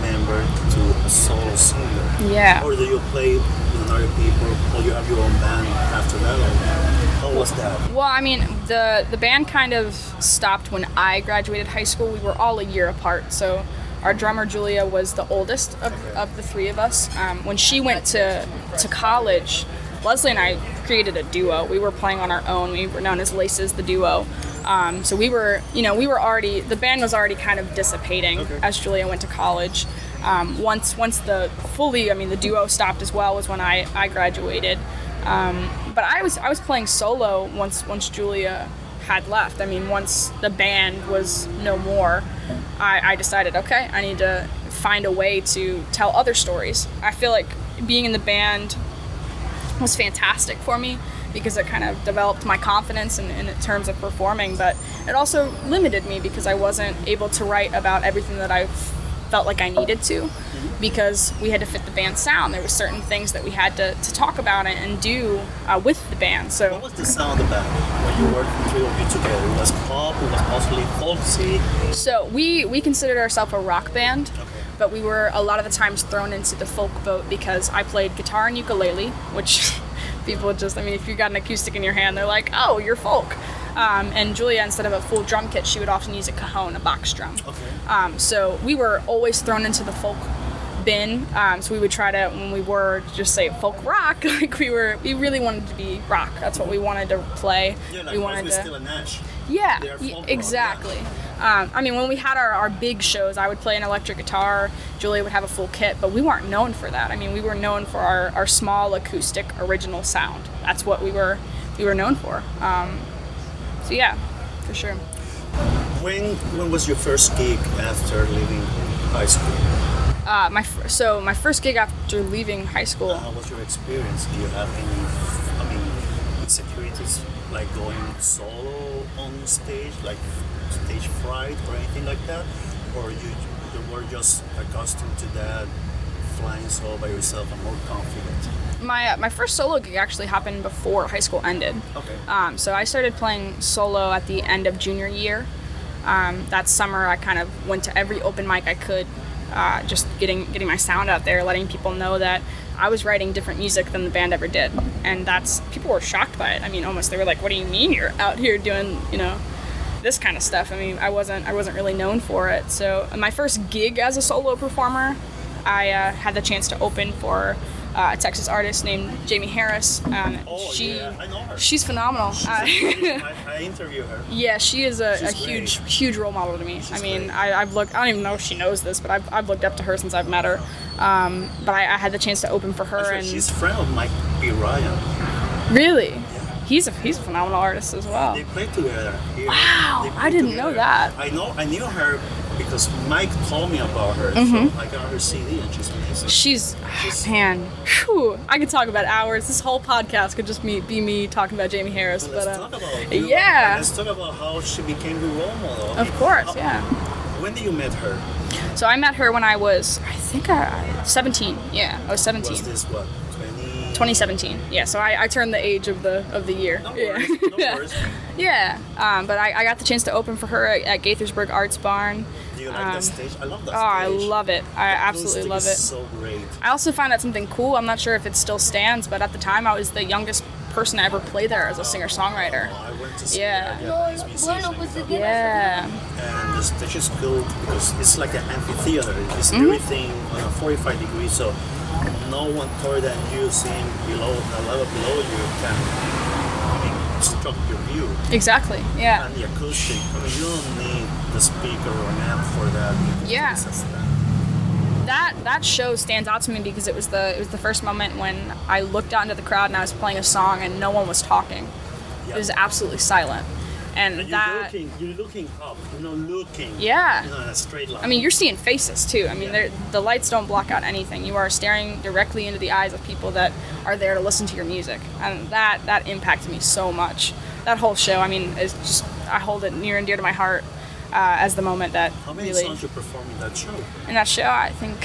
member to a solo singer? Yeah. Or do you play with other people, or you have your own band after that? Or how was that? Well, I mean, the the band kind of stopped when I graduated high school. We were all a year apart, so our drummer Julia was the oldest of, of the three of us. Um, when she went to to college, Leslie and I created a duo. We were playing on our own. We were known as Laces the Duo. Um, so we were, you know, we were already the band was already kind of dissipating okay. as Julia went to college. Um, once once the fully, I mean, the duo stopped as well was when I I graduated. Um, but I was I was playing solo once once Julia had left. I mean, once the band was no more, I, I decided, okay, I need to find a way to tell other stories. I feel like being in the band was fantastic for me because it kind of developed my confidence in, in, terms of performing, but it also limited me because I wasn't able to write about everything that I felt like I needed to because we had to fit the band sound. There were certain things that we had to, to talk about it and do uh, with the band. So what was the sound of the band when you worked the three of you together? It was pop, it was mostly folksy. So we we considered ourselves a rock band. Okay but we were a lot of the times thrown into the folk boat because I played guitar and ukulele, which people just, I mean, if you got an acoustic in your hand, they're like, oh, you're folk. Um, and Julia, instead of a full drum kit, she would often use a cajon, a box drum. Okay. Um, so we were always thrown into the folk bin. Um, so we would try to, when we were just say folk rock, like we were, we really wanted to be rock. That's what we wanted to play. Yeah, like we wanted to. Still a Nash. Yeah, exactly. Rock, yeah. Um, I mean, when we had our, our big shows, I would play an electric guitar, Julia would have a full kit, but we weren't known for that. I mean, we were known for our, our small acoustic original sound. that's what we were we were known for. Um, so yeah, for sure. When when was your first gig after leaving high school? Uh, my so my first gig after leaving high school. How was your experience? Do you have any, I mean, insecurities like going solo on stage, like stage fright or anything like that, or you you were just accustomed to that, flying solo by yourself and more confident? My uh, my first solo gig actually happened before high school ended. Okay. Um, so I started playing solo at the end of junior year. Um, that summer, I kind of went to every open mic I could, uh, just getting getting my sound out there, letting people know that I was writing different music than the band ever did, and that's people were shocked by it. I mean, almost they were like, "What do you mean you're out here doing, you know, this kind of stuff?" I mean, I wasn't I wasn't really known for it. So my first gig as a solo performer, I uh, had the chance to open for. Uh, a Texas artist named Jamie Harris. Um, Oh, she, yeah, I know her. She's phenomenal. Uh, I, I interview her. Yeah, she is a, a huge, great. huge role model to me. I mean, great. I, I've looked. I don't even know if she knows this, but I've, I've looked up to her since I've met her. Um, but I, I had the chance to open for her, Actually, and she's a friend of Mike B. Ryan. really, he's a he's a phenomenal artist as well. They played together. Here. Wow, They I didn't know that. I know. I knew her because Mike told me about her. Mm-hmm. So I got her CD and she's amazing. She's she's man, whew, I could talk about hours. This whole podcast could just me, be me talking about Jamie Harris. Let's but uh, talk about you. yeah. Let's talk about how she became your role model. of course, How- yeah. When did you meet her? So I met her when I was, I think, I, 17. Yeah, I was 17. Was this what? 2017. Yeah, so I, I turned the age of the of the year. No yeah. worries. No worries. Yeah, um, but I, I got the chance to open for her at, at Gaithersburg Arts Barn. Do you like Um, that stage? I love that Oh, I love it. I The absolutely love it. So great. I also found out something cool. I'm not sure if it still stands, but at the time I was the youngest person to ever play there as a singer songwriter. Oh, I went to see Yeah. a Japanese musician. Yeah. and the stage is cool because it's like an amphitheater. It's Mm-hmm. everything on a 45 degrees, so no one taller than you seeing below the level below you can I obstruct your view. Exactly. Yeah. And the acoustic, I mean, you don't need the speaker or an amp for that. Yeah. That. That show stands out to me because it was the it was the first moment when I looked out into the crowd and I was playing a song and no one was talking. Yeah. It was absolutely silent. And And you're that looking, you're looking up, you're not looking. Yeah. You know, in a straight line. I mean, you're seeing faces too. I mean, Yeah. the lights don't block out anything. You are staring directly into the eyes of people that are there to listen to your music, and that that impacted me so much. That whole show, I mean, is just I hold it near and dear to my heart uh, as the moment that How many really songs you perform in that show? in that show. I think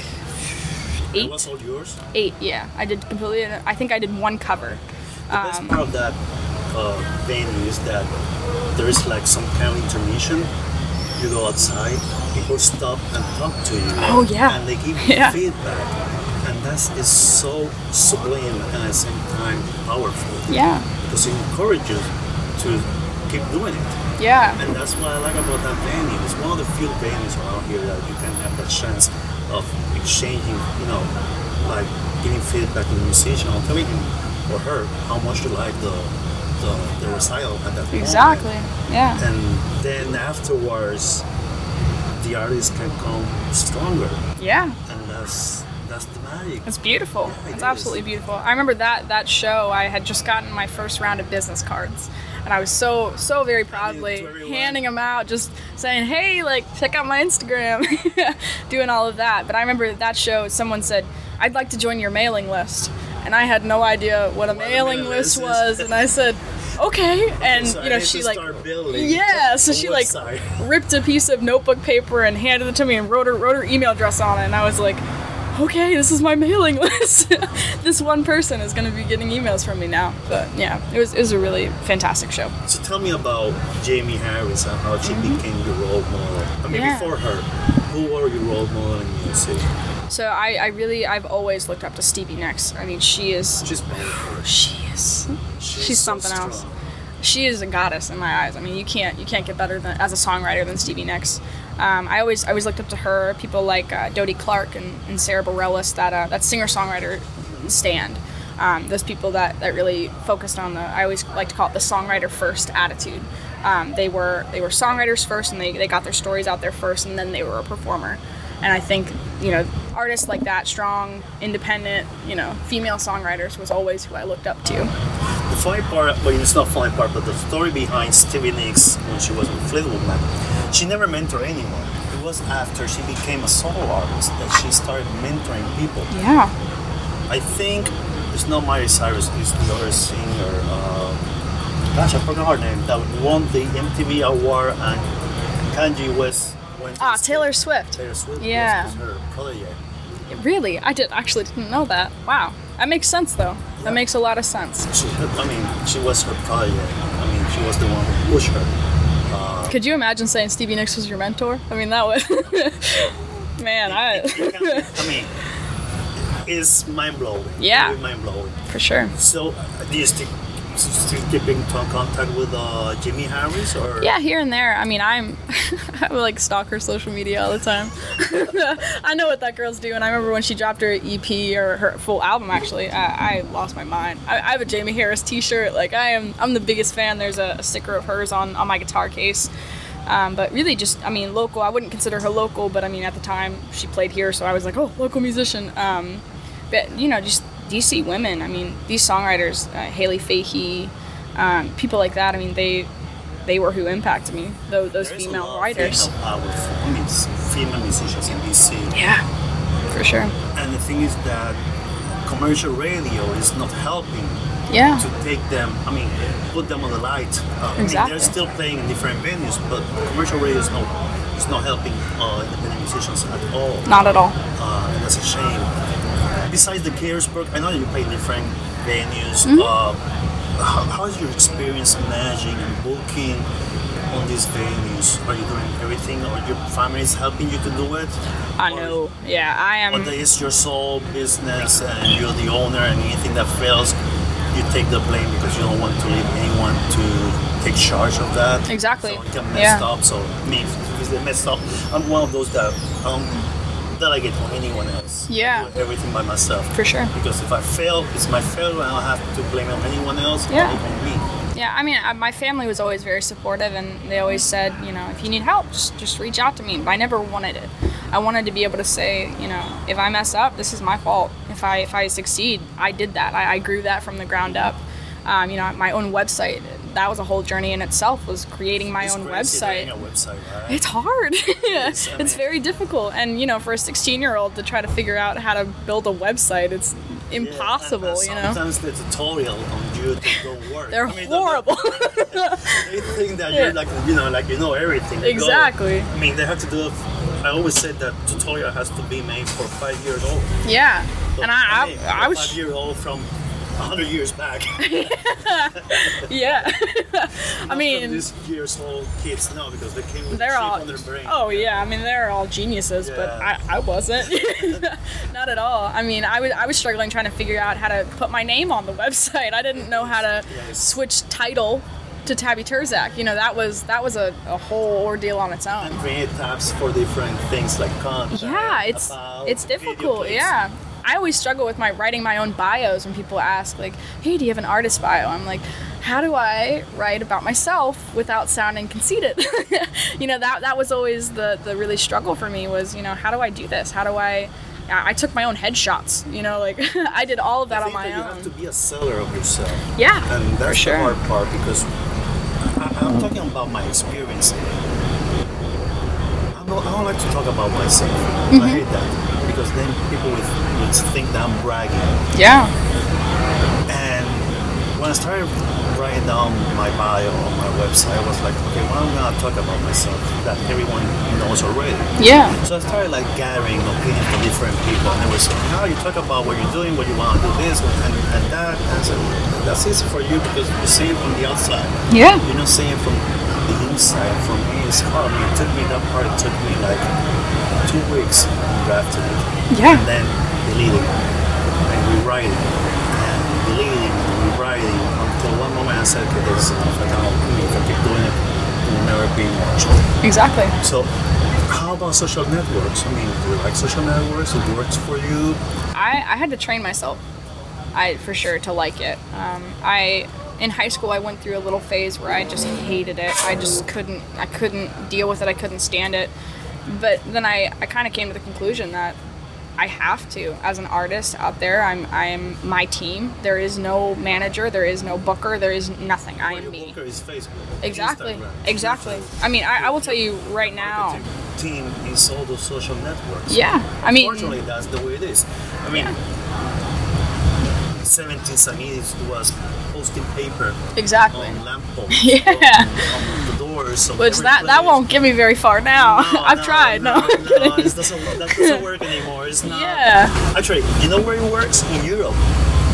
eight, was all yours? eight. Yeah, I did completely. I think I did one cover. The best Um, part of that uh, venue is that there is like some kind of intermission. You go outside, people stop and talk to you. Oh, yeah. And they give you Yeah. feedback. And that is so sublime and at the same time powerful. Yeah, Because it encourages to keep doing it. yeah, And that's what I like about that venue. It's one of the few venues around here that you can have that chance of exchanging, you know, like giving feedback to the musician or telling him or her how much you like the the, the recital at that moment. exactly. Yeah, And then afterwards, the artist can come stronger, yeah. and that's that's the magic. It's beautiful. Yeah, it it's is. absolutely beautiful. I remember that that show. I had just gotten my first round of business cards, and I was so so very proudly handing them out, just saying, "Hey, like check out my Instagram," doing all of that. But I remember that show. Someone said, "I'd like to join your mailing list," and I had no idea what a What mailing list list is. was, and I said, "Okay," and So you know she like. Yeah, so she like ripped a piece of notebook paper and handed it to me and wrote her wrote her email address on it, and I was like, okay, this is my mailing list. this one person is going to be getting emails from me now. But yeah, it was it was a really fantastic show. So tell me about Jamie Harris and how she became your role model. I mean, Mm-hmm. Yeah. before her, who were your role model in music? So I, I really I've always looked up to Stevie Nicks. I mean, she is She's powerful. she is she's, so something else. She is a goddess in my eyes. I mean, you can't you can't get better than as a songwriter than Stevie Nicks. Um, I always I always looked up to her. People like uh, Dodie Clark and, and Sara Bareilles, that uh, that singer songwriter stand. Um, those people that, that really focused on the I always like to call it the songwriter first attitude. Um, they were they were songwriters first, and they, they got their stories out there first, and then they were a performer. And I think you know artists like that, strong, independent, you know, female songwriters was always who I looked up to. The funny part, well, it's not funny part, but the story behind Stevie Nicks when she was with Fleetwood Mac, she never mentored anyone. It was after she became a solo artist that she started mentoring people. Yeah. I think it's not Miley Cyrus, it's the other singer. Uh, gosh, I forgot her name. That won the MTV award and Kanye West went. Ah, Taylor. Swift. Taylor Swift. Yeah. Was, was her protege. Really? I did actually didn't know that. Wow. That makes sense though. Yeah. That makes a lot of sense. She, I mean, she was her protege. I mean, she was the one who pushed her. Could you imagine saying Stevie Nicks was your mentor? I mean, that would. Man, I. I mean, it's mind blowing. Yeah. mind blowing. For sure. So, do you still still keeping contact with uh, Jimmy Harris or? Yeah, here and there. I mean, I'm. I like stalk her social media all the time. I know what that girl's doing. I remember when she dropped her EP or her full album. Actually, I, I lost my mind. I, I have a Jamie Harris T-shirt. Like I am. I'm the biggest fan. There's a, a sticker of hers on on my guitar case. Um, but really, just I mean, local. I wouldn't consider her local, but I mean, at the time she played here, so I was like, oh, local musician. Um, but you know, just DC women. I mean, these songwriters, uh, Haley Fahey, um, people like that. I mean, they they were who impacted me. Those, those There female writers. Female power, I mean, female musicians in DC. Yeah, for sure. And the thing is that commercial radio is not helping Yeah, to take them, I mean, put them on the light. Uh, I mean, they're still playing in different venues, but commercial radio is not, is not helping uh, independent musicians at all. not at all. Uh, and that's a shame. Besides the Gaithersburg, I know you play different venues. Mm-hmm. Uh, how, how's your experience managing and booking on these venues? Are you doing everything, or your family is helping you to do it? I Or- know. Yeah, I am. that is your sole business and you're the owner, and anything that fails, you take the blame because you don't want to leave anyone to take charge of that. Exactly. So it can mess Yeah. up. So me, if it's messed up, I'm one of those that um delegate on anyone else. Yeah. Everything by myself. For sure. Because if I fail, it's my failure. I don't have to blame on anyone else. Yeah. Me. Yeah, I mean, uh, my family was always very supportive, and they always said, you know, if you need help, just just reach out to me. But I never wanted it. I wanted to be able to say, you know, if I mess up, this is my fault. If I if I succeed, I did that. I, I grew that from the ground up. Um, you know, my own website. That was a whole journey in itself. Was creating my It's own website. website, right? It's hard. is, I it's very difficult, and you know, for a 16-year-old to try to figure out how to build a website, it's Yeah, and- impossible. and you know, Sometimes the tutorial on YouTube don't work. they're I mean, horrible. They think that Yeah. you're like, you know, like you know everything. Exactly. I mean, they have to do. I always said that tutorial has to be made for five years old. yeah, But and I, mean, I, I was five years old from hundred years back. Yeah. I mean, these years old kids now because they came with they're all. on their brain. Oh yeah, I mean they're all geniuses, but I, I wasn't. Not at all. I mean, I was I was struggling trying to figure out how to put my name on the website. I didn't know how to Yes. switch title to Tabby Turzak. You know, that was that was a, a whole ordeal on its own. And create tabs for different things like content. Yeah, it's it's difficult. Yeah. I always struggle with my writing my own bios when people ask like, "Hey, do you have an artist bio?" I'm like, "How do I write about myself without sounding conceited?" you know, that that was always the the really struggle for me was, you know, how do I do this? How do I I took my own headshots, you know, like I did all of that on my that you own. have to be a seller of yourself. yeah, and that's for sure. the hard part because I, I'm talking about my experience. I don't, I don't like to talk about myself. Mm-hmm. I hate that because then people would, would think that I'm bragging. Yeah. And when I started writing down my bio on my website, I was like, okay, what am I gonna talk about myself that everyone knows already? Yeah. So I started like gathering opinions from different people, and they were saying, "How you talk about what you're doing, what you want to do this and, and that." And I said, "That's easy for you because you see it from the outside. Yeah. You're not seeing it from the inside. For me, it's hard. It took me that part. It took me like two weeks drafting it, Yeah. and then deleting and rewriting and deleting and rewriting until one moment I said, "Okay, this is enough. I mean, if I keep doing it, it will never be watched." Exactly. So, how about social networks? I mean, do you like social networks? It works for you? I, I had to train myself, I for sure to like it. Um, I in high school I went through a little phase where I just hated it. I just couldn't I couldn't deal with it. I couldn't stand it. But then I, I kind of came to the conclusion that I have to as an artist out there. I'm I am my team. There is no manager. There is no booker. There is nothing. I am me. booker is Facebook. Exactly. Instagram, Exactly. I mean, I, I will tell you right now. Team is all those social networks. Yeah. I mean, Fortunately, that's the way it is. I mean, 70s and 80s was posting paper exactly. on Yeah. on, on the doors. of Which that that won't get me very far now. No, I've no, tried. No, No, no, doesn't, that doesn't work anymore. It's not. Yeah. Actually, you know where it works? In Europe.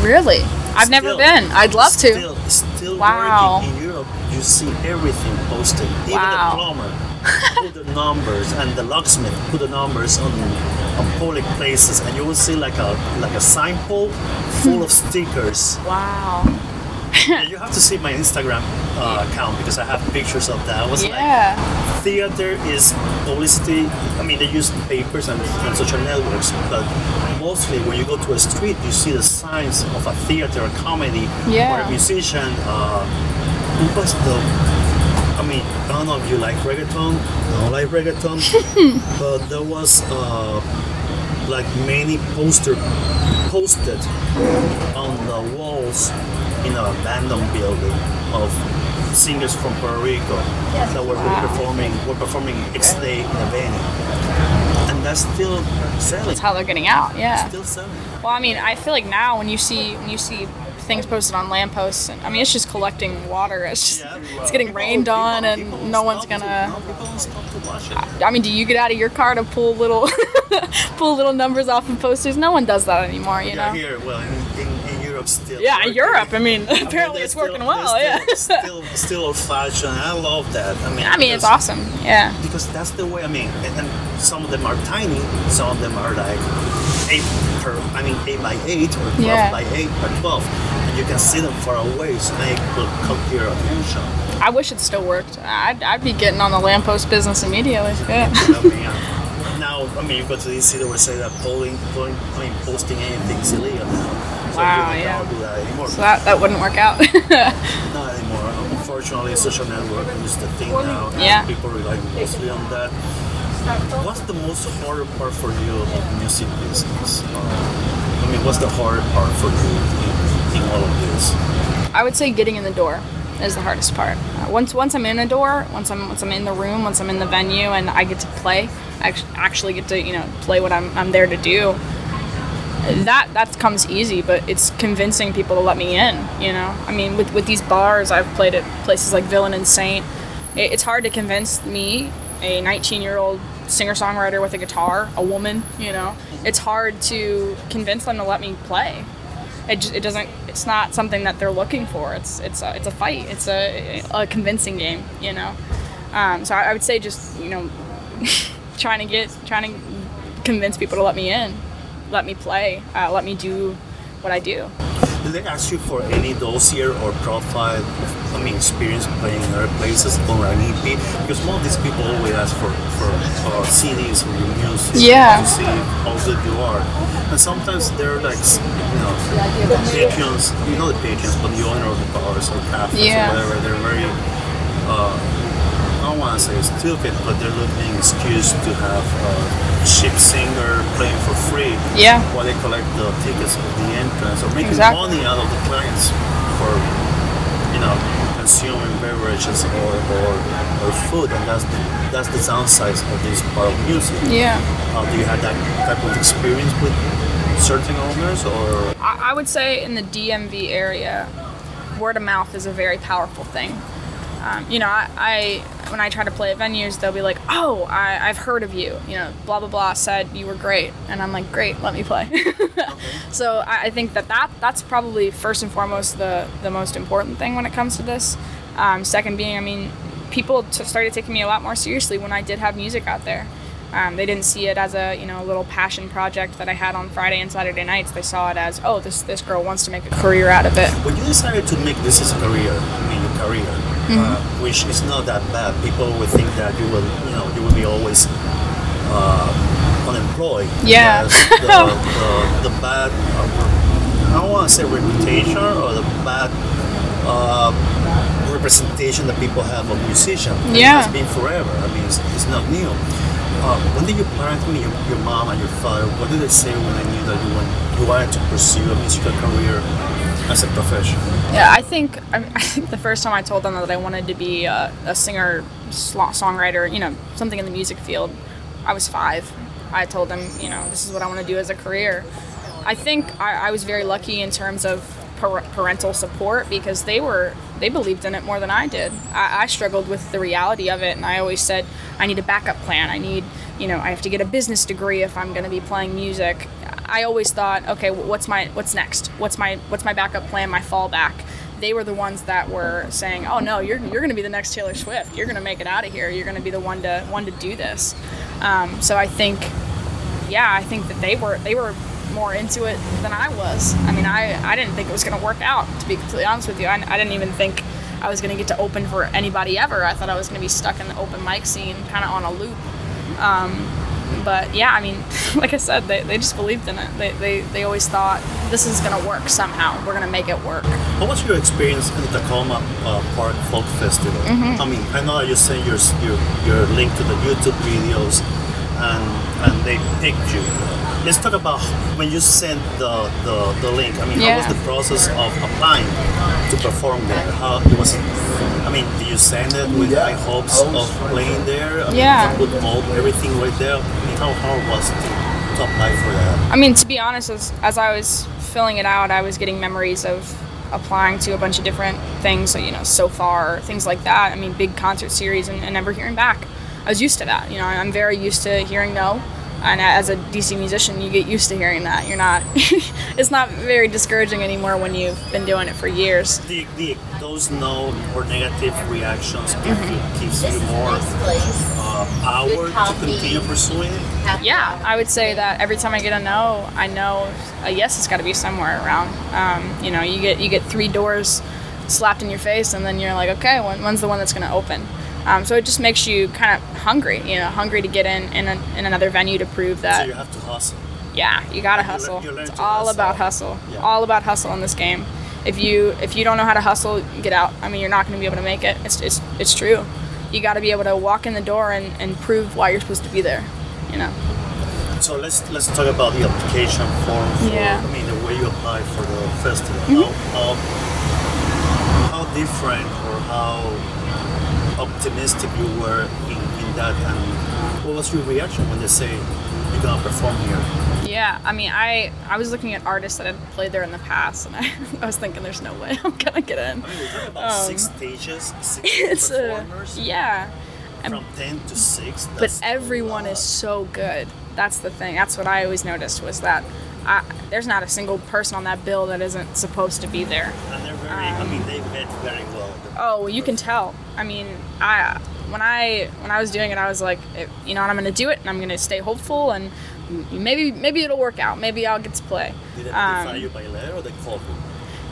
Really? I've never been. I'd love to. Still, still Wow. working in Europe. You see everything posted. Even Wow. the plumber put the numbers, and the locksmith put the numbers on on public places, and you will see like a like a sign pole full of hmm. stickers. Wow. You have to see my Instagram uh, account because I have pictures of that. I was like, Yeah. theater is publicity. I mean, they use papers and, and social networks, but mostly when you go to a street, you see the signs of a theater, a comedy, Yeah. or a musician. Uh, who was the? I mean, I don't know if you like reggaeton. I don't like reggaeton, but there was uh, like many poster posted on the walls in an abandoned building of singers from Puerto Rico that were Wow. performing were performing X Day in a venue, and that's still selling. That's how they're getting out. Yeah. Still selling. Well, I mean, I feel like now when you see when you see things posted on lampposts, and I mean, it's just collecting water. It's just it's getting rained on, and no one's gonna. no, people don't stop to. I mean, do you get out of your car to pull little pull little numbers off of posters? No one does that anymore. You Yeah, know. here, well, in, in, in Europe still. Yeah, working. Europe. I mean, I mean, apparently it's working well. they're Yeah. Still, still, still old fashioned. I love that. I mean, I mean, it's awesome. Yeah. because that's the way. I mean, and, and some of them are tiny, some of them are like eight per. I mean, eight by eight or twelve Yeah. by eight by twelve, and you can see them far away, so they will come to your attention. I wish it still worked. I'd, I'd be getting on the lamppost business immediately. Yeah. I mean, uh, now, I mean, you go to the city where say that polling, polling, I mean, posting anything is illegal now. Wow, yeah. don't do that anymore. So that, that wouldn't work out. Not anymore. Unfortunately, social network is the thing now. and Yeah. People rely mostly on that. What's the most harder part for you of music business? Uh, I mean, what's the hard part for you in, in all of this? I would say getting in the door is the hardest part. Uh, once once I'm in a door, once I'm once I'm in the room, once I'm in the venue, and I get to play, I actually get to you know play what I'm I'm there to do. That that comes easy, but it's convincing people to let me in. You know, I mean, with with these bars, I've played at places like Villain and Saint. It, it's hard to convince me, a 19 year old singer songwriter with a guitar, a woman. You know, it's hard to convince them to let me play it, just, it doesn't it's not something that they're looking for it's it's a, it's a fight it's a, a convincing game you know um, so I, I would say just you know trying to get trying to convince people to let me in let me play uh, let me do what I do Did they ask you for any dossier or profile, I mean, experience playing in other places or an EP? Because most of these people always ask for, for uh, CDs or your music Yeah. to see how good you are. And sometimes they're like, you know, patrons, you know the patrons, but the owner of the bars or cafes Yeah. or whatever, they're very, uh, I don't want to say stupid, but they're looking excuse to have a cheap singer playing for free Yeah. while they collect the tickets of the entrance or making Exactly. money out of the clients for you know consuming beverages or, or, or food and that's the, that's the downside of this part of music. yeah Uh, do you have that type of experience with certain owners or I, I would say in the DMV area word of mouth is a very powerful thing um, you know I, I when I try to play at venues they'll be like oh I, I've heard of you you know blah blah blah said you were great. And I'm like great let me play. So I, I think that, that that's probably first and foremost the the most important thing when it comes to this. Um, second being I mean people t- started taking me a lot more seriously when I did have music out there. Um, they didn't see it as a you know a little passion project that I had on Friday and Saturday nights. They saw it as oh this this girl wants to make a career out of it. when you decided to make this as a career, I mean your career, uh, which is not that bad. People would think that you will, you know, you will be always uh, unemployed. Yeah. The, the, the bad, uh, I don't want to say reputation or the bad uh, representation that people have of musician. And Yeah. It has been forever. I mean, it's, it's not new. Uh, when did your parents, mean, your, your mom and your father, what did they say when they knew that you, want, you wanted to pursue a musical career as a profession? Yeah, I think I, think the first time I told them that I wanted to be a, a singer, songwriter, you know, something in the music field, I was five. I told them, you know, this is what I want to do as a career. I think I, I was very lucky in terms of par- parental support because they were they believed in it more than I did. I, I struggled with the reality of it, and I always said I need a backup plan. I need, you know, I have to get a business degree if I'm going to be playing music. I always thought, okay, what's my what's next? What's my what's my backup plan? My fallback. They were the ones that were saying, "Oh no, you're you're going to be the next Taylor Swift. You're going to make it out of here. You're going to be the one to one to do this." Um, so I think, yeah, I think that they were they were more into it than I was. I mean, I I didn't think it was going to work out. To be completely honest with you, I, I didn't even think I was going to get to open for anybody ever. I thought I was going to be stuck in the open mic scene, kind of on a loop. Um, but yeah, I mean, like I said, they, they just believed in it. They, they, they always thought this is going to work somehow. We're going to make it work. What was your experience in the Takoma uh, Park Folk Festival? Mm-hmm. I mean, I know that you sent your, your your link to the YouTube videos, and and they picked you. Let's talk about when you sent the, the, the link. I mean, how was the process of applying to perform there? How it was? I mean, did you send it with high hopes of playing there? I mean, Yeah. Put all everything right there. I mean, how hard was to apply for that? I mean, to be honest, as, as I was filling it out, I was getting memories of applying to a bunch of different things, so, you know, so far, things like that. I mean, big concert series and, and never hearing back. I was used to that. You know, I'm very used to hearing no. And as a DC musician, you get used to hearing that. You're not, it's not very discouraging anymore when you've been doing it for years. The, the, those no or negative reactions give Mm-hmm. you, gives you more uh, power to continue pursuing it. Yeah, I would say that every time I get a no, I know a yes has got to be somewhere around. Um, you know, you get you get three doors slapped in your face, and then you're like, okay, when, when's the one that's going to open? Um, so it just makes you kind of hungry, you know, hungry to get in in, a, in another venue to prove that. So that. you have to hustle. Yeah, you gotta You lear- hustle. you learn It's to all hustle. about hustle. Yeah. All about hustle in this game. If you if you don't know how to hustle, get out. I mean, you're not going to be able to make it. It's it's it's true. You got to be able to walk in the door and, and prove why you're supposed to be there. You know. So let's let's talk about the application form. For, Yeah. Mm-hmm. I mean, the way you apply for the festival. How, how how different or how optimistic you were in, in that, and what was your reaction when they say you're gonna perform here? Yeah, I mean, I I was looking at artists that had played there in the past, and I, I was thinking, there's no way I'm gonna get in. I mean, we're talking about six Um, stages, six a performers. yeah, from 10 to 6 but a everyone is so good. That's the thing. That's what I always noticed was that I, there's not a single person on that bill that isn't supposed to be there. and they're very i mean they met very well Oh, well, you can tell. I mean, I when I when I was doing it, I was like, eh, you know, what, I'm gonna do it, and I'm gonna stay hopeful, and maybe maybe it'll work out. Maybe I'll get to play. did they Um, you by letter or they called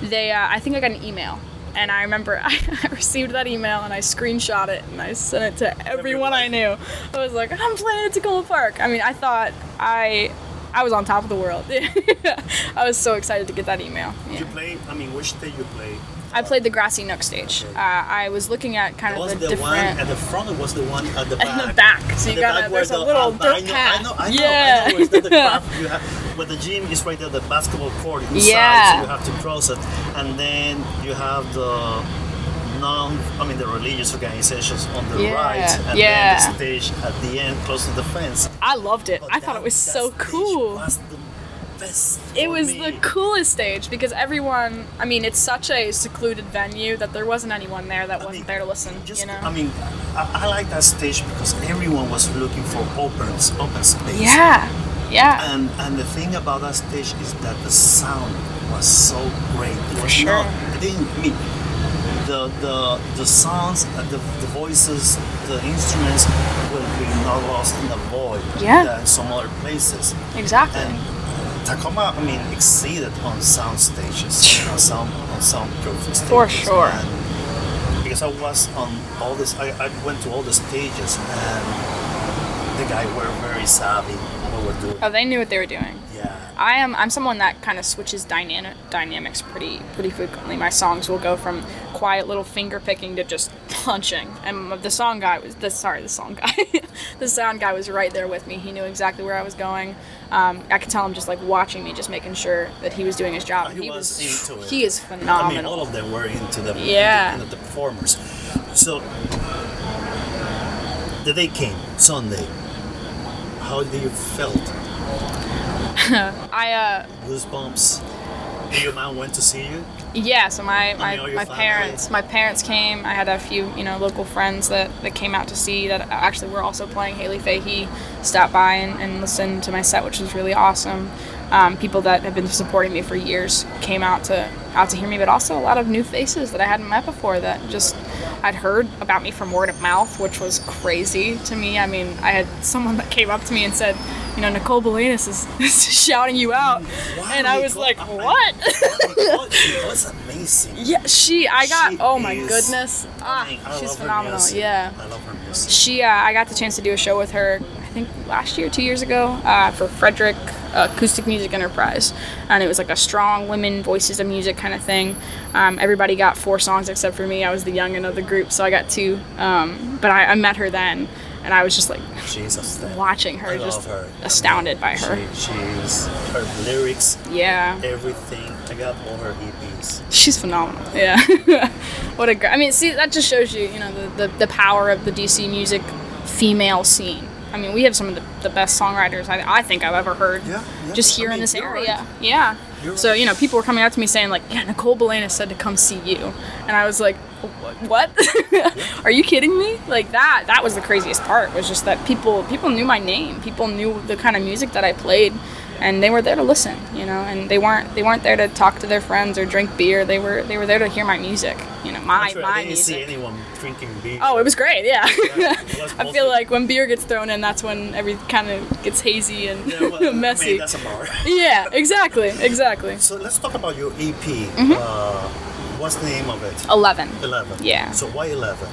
you? they uh, i think i got an email. And i remember I, received that email and i screenshot it and i sent it to everyone i knew. I was like i'm playing at Takoma park. I mean i thought i i was on top of the world. I was so excited to get that email. You play i mean which day you play i played the grassy nook stage uh, i was looking at kind of the the one different at the front or was the one at the back in the back so you the got back to where there's a little dirt I know, path I know, I know, yeah I know. The, the craft you have, where the gym is right there, the basketball court inside, Yeah. so you have to cross it, and then you have the non, I mean the religious organizations on the Yeah, right, and yeah. then the stage at the end, close to the fence. i loved it But i thought it was that so cool Was the best it was me. the coolest stage because everyone i mean it's such a secluded venue that there wasn't anyone there that wasn't mean, there to listen Just, you know I mean, I, I like that stage because everyone was looking for open, open space. yeah yeah And and the thing about that stage is that the sound was so great. It was sure. not. It didn't I mean the the the sounds, uh, the the voices, the instruments will be not lost in the void. Yeah. Than some other places. exactly And Takoma, I mean, exceeded on sound stages, on sound on soundproof stages. For sure. And because I was on all this, I, I went to all the stages, and the guy were very savvy what we're doing. oh they knew what they were doing Yeah. I am I'm someone that kind of switches dynamic dynamics pretty pretty frequently. My songs will go from quiet little finger picking to just punching. And the song guy was the sorry the song guy, the sound guy was right there with me. He knew exactly where I was going. Um, I could tell him just like watching me, just making sure that he was doing his job. He was into it. He is phenomenal. I mean, all of them were into the Yeah. into the performers. So the day came, Sunday. How did you felt? I uh Goosebumps. Your mom went to see you. Yeah, so my my, mean, my parents my parents came. I had a few you know local friends that, that came out to see that actually were also playing Haley Fahey. Stopped by and, and listened to my set, which was really awesome. Um, people that have been supporting me for years came out to out to hear me, but also a lot of new faces that I hadn't met before that just I'd heard about me from word of mouth, which was crazy to me. I mean, I had someone that came up to me and said, you know, Nicole Belanus is, is shouting you out, Wow, and I was Nicole, like, what? Nicole, Nicole's amazing. Yeah, she. I got. She oh my is- goodness. Ah, I mean, she's phenomenal. Yeah. I love her music. She. Uh, I got the chance to do a show with her. I think last year, two years ago, uh, for Frederick Acoustic Music Enterprise, and it was like a strong women voices of music kind of thing. Um, everybody got four songs except for me. I was the youngin of the group, so I got two. Um, but I, I met her then, and I was just like star. watching her, I just love her. astounded by her. She, she's her lyrics, Yeah. everything. I got all her EPs. She's phenomenal. Yeah. what a great. I mean, see, that just shows you, you know, the, the, the power of the DC music female scene. I mean, we have some of the, the best songwriters I, I think I've ever heard. Yeah, yeah. Just here I in this area. right. Yeah. You're so you know, people were coming out to me saying like, "Yeah, Nicole Belanus said to come see you," and I was like, "What? Are you kidding me?" Like that. That was the craziest part. Was just that people people knew my name. People knew the kind of music that I played, and they were there to listen. You know, and they weren't they weren't there to talk to their friends or drink beer. They were they were there to hear my music. You know, my Actually, my I didn't music. see anyone drinking beer. Oh, it was great, yeah. was I feel like when beer gets thrown in, that's when every kind of gets hazy and Yeah, well, I mean, messy. that's a bar. yeah, exactly, exactly. So let's talk about your EP. Mm-hmm. Uh, what's the name of it? Eleven. Eleven. Yeah. So why eleven?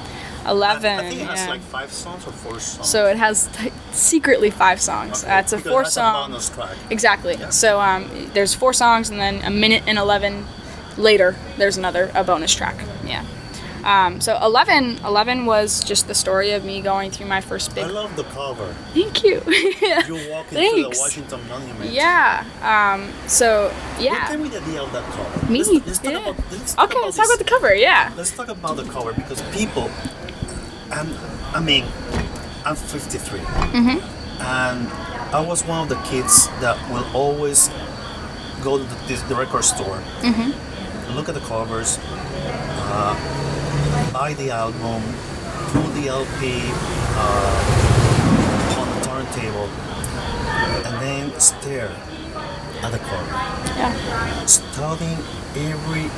Eleven. I, I think it has yeah. like five songs or four songs. so it has t- secretly five songs. Okay, Uh, it's a because it four has song. bonus track. Exactly. Yeah. So um, there's four songs, and then a minute and eleven later, there's another a bonus track. Yeah. Um, so 11, 11 was just the story of me going through my first big. I love the cover. Thank you. You're walking through the. Washington Monument. Yeah. Um, so yeah. can we the idea of that cover? Me. Let's, let's talk yeah. about. Let's talk okay, about let's talk about the cover. Yeah. Let's talk about the cover because people, and I mean, I'm 53, Mm-hmm. and I was one of the kids that will always go to the, the record store, Mm-hmm. look at the covers, uh, buy the album, pull the LP uh, on the turntable, and then stare at the cover Yeah. studying every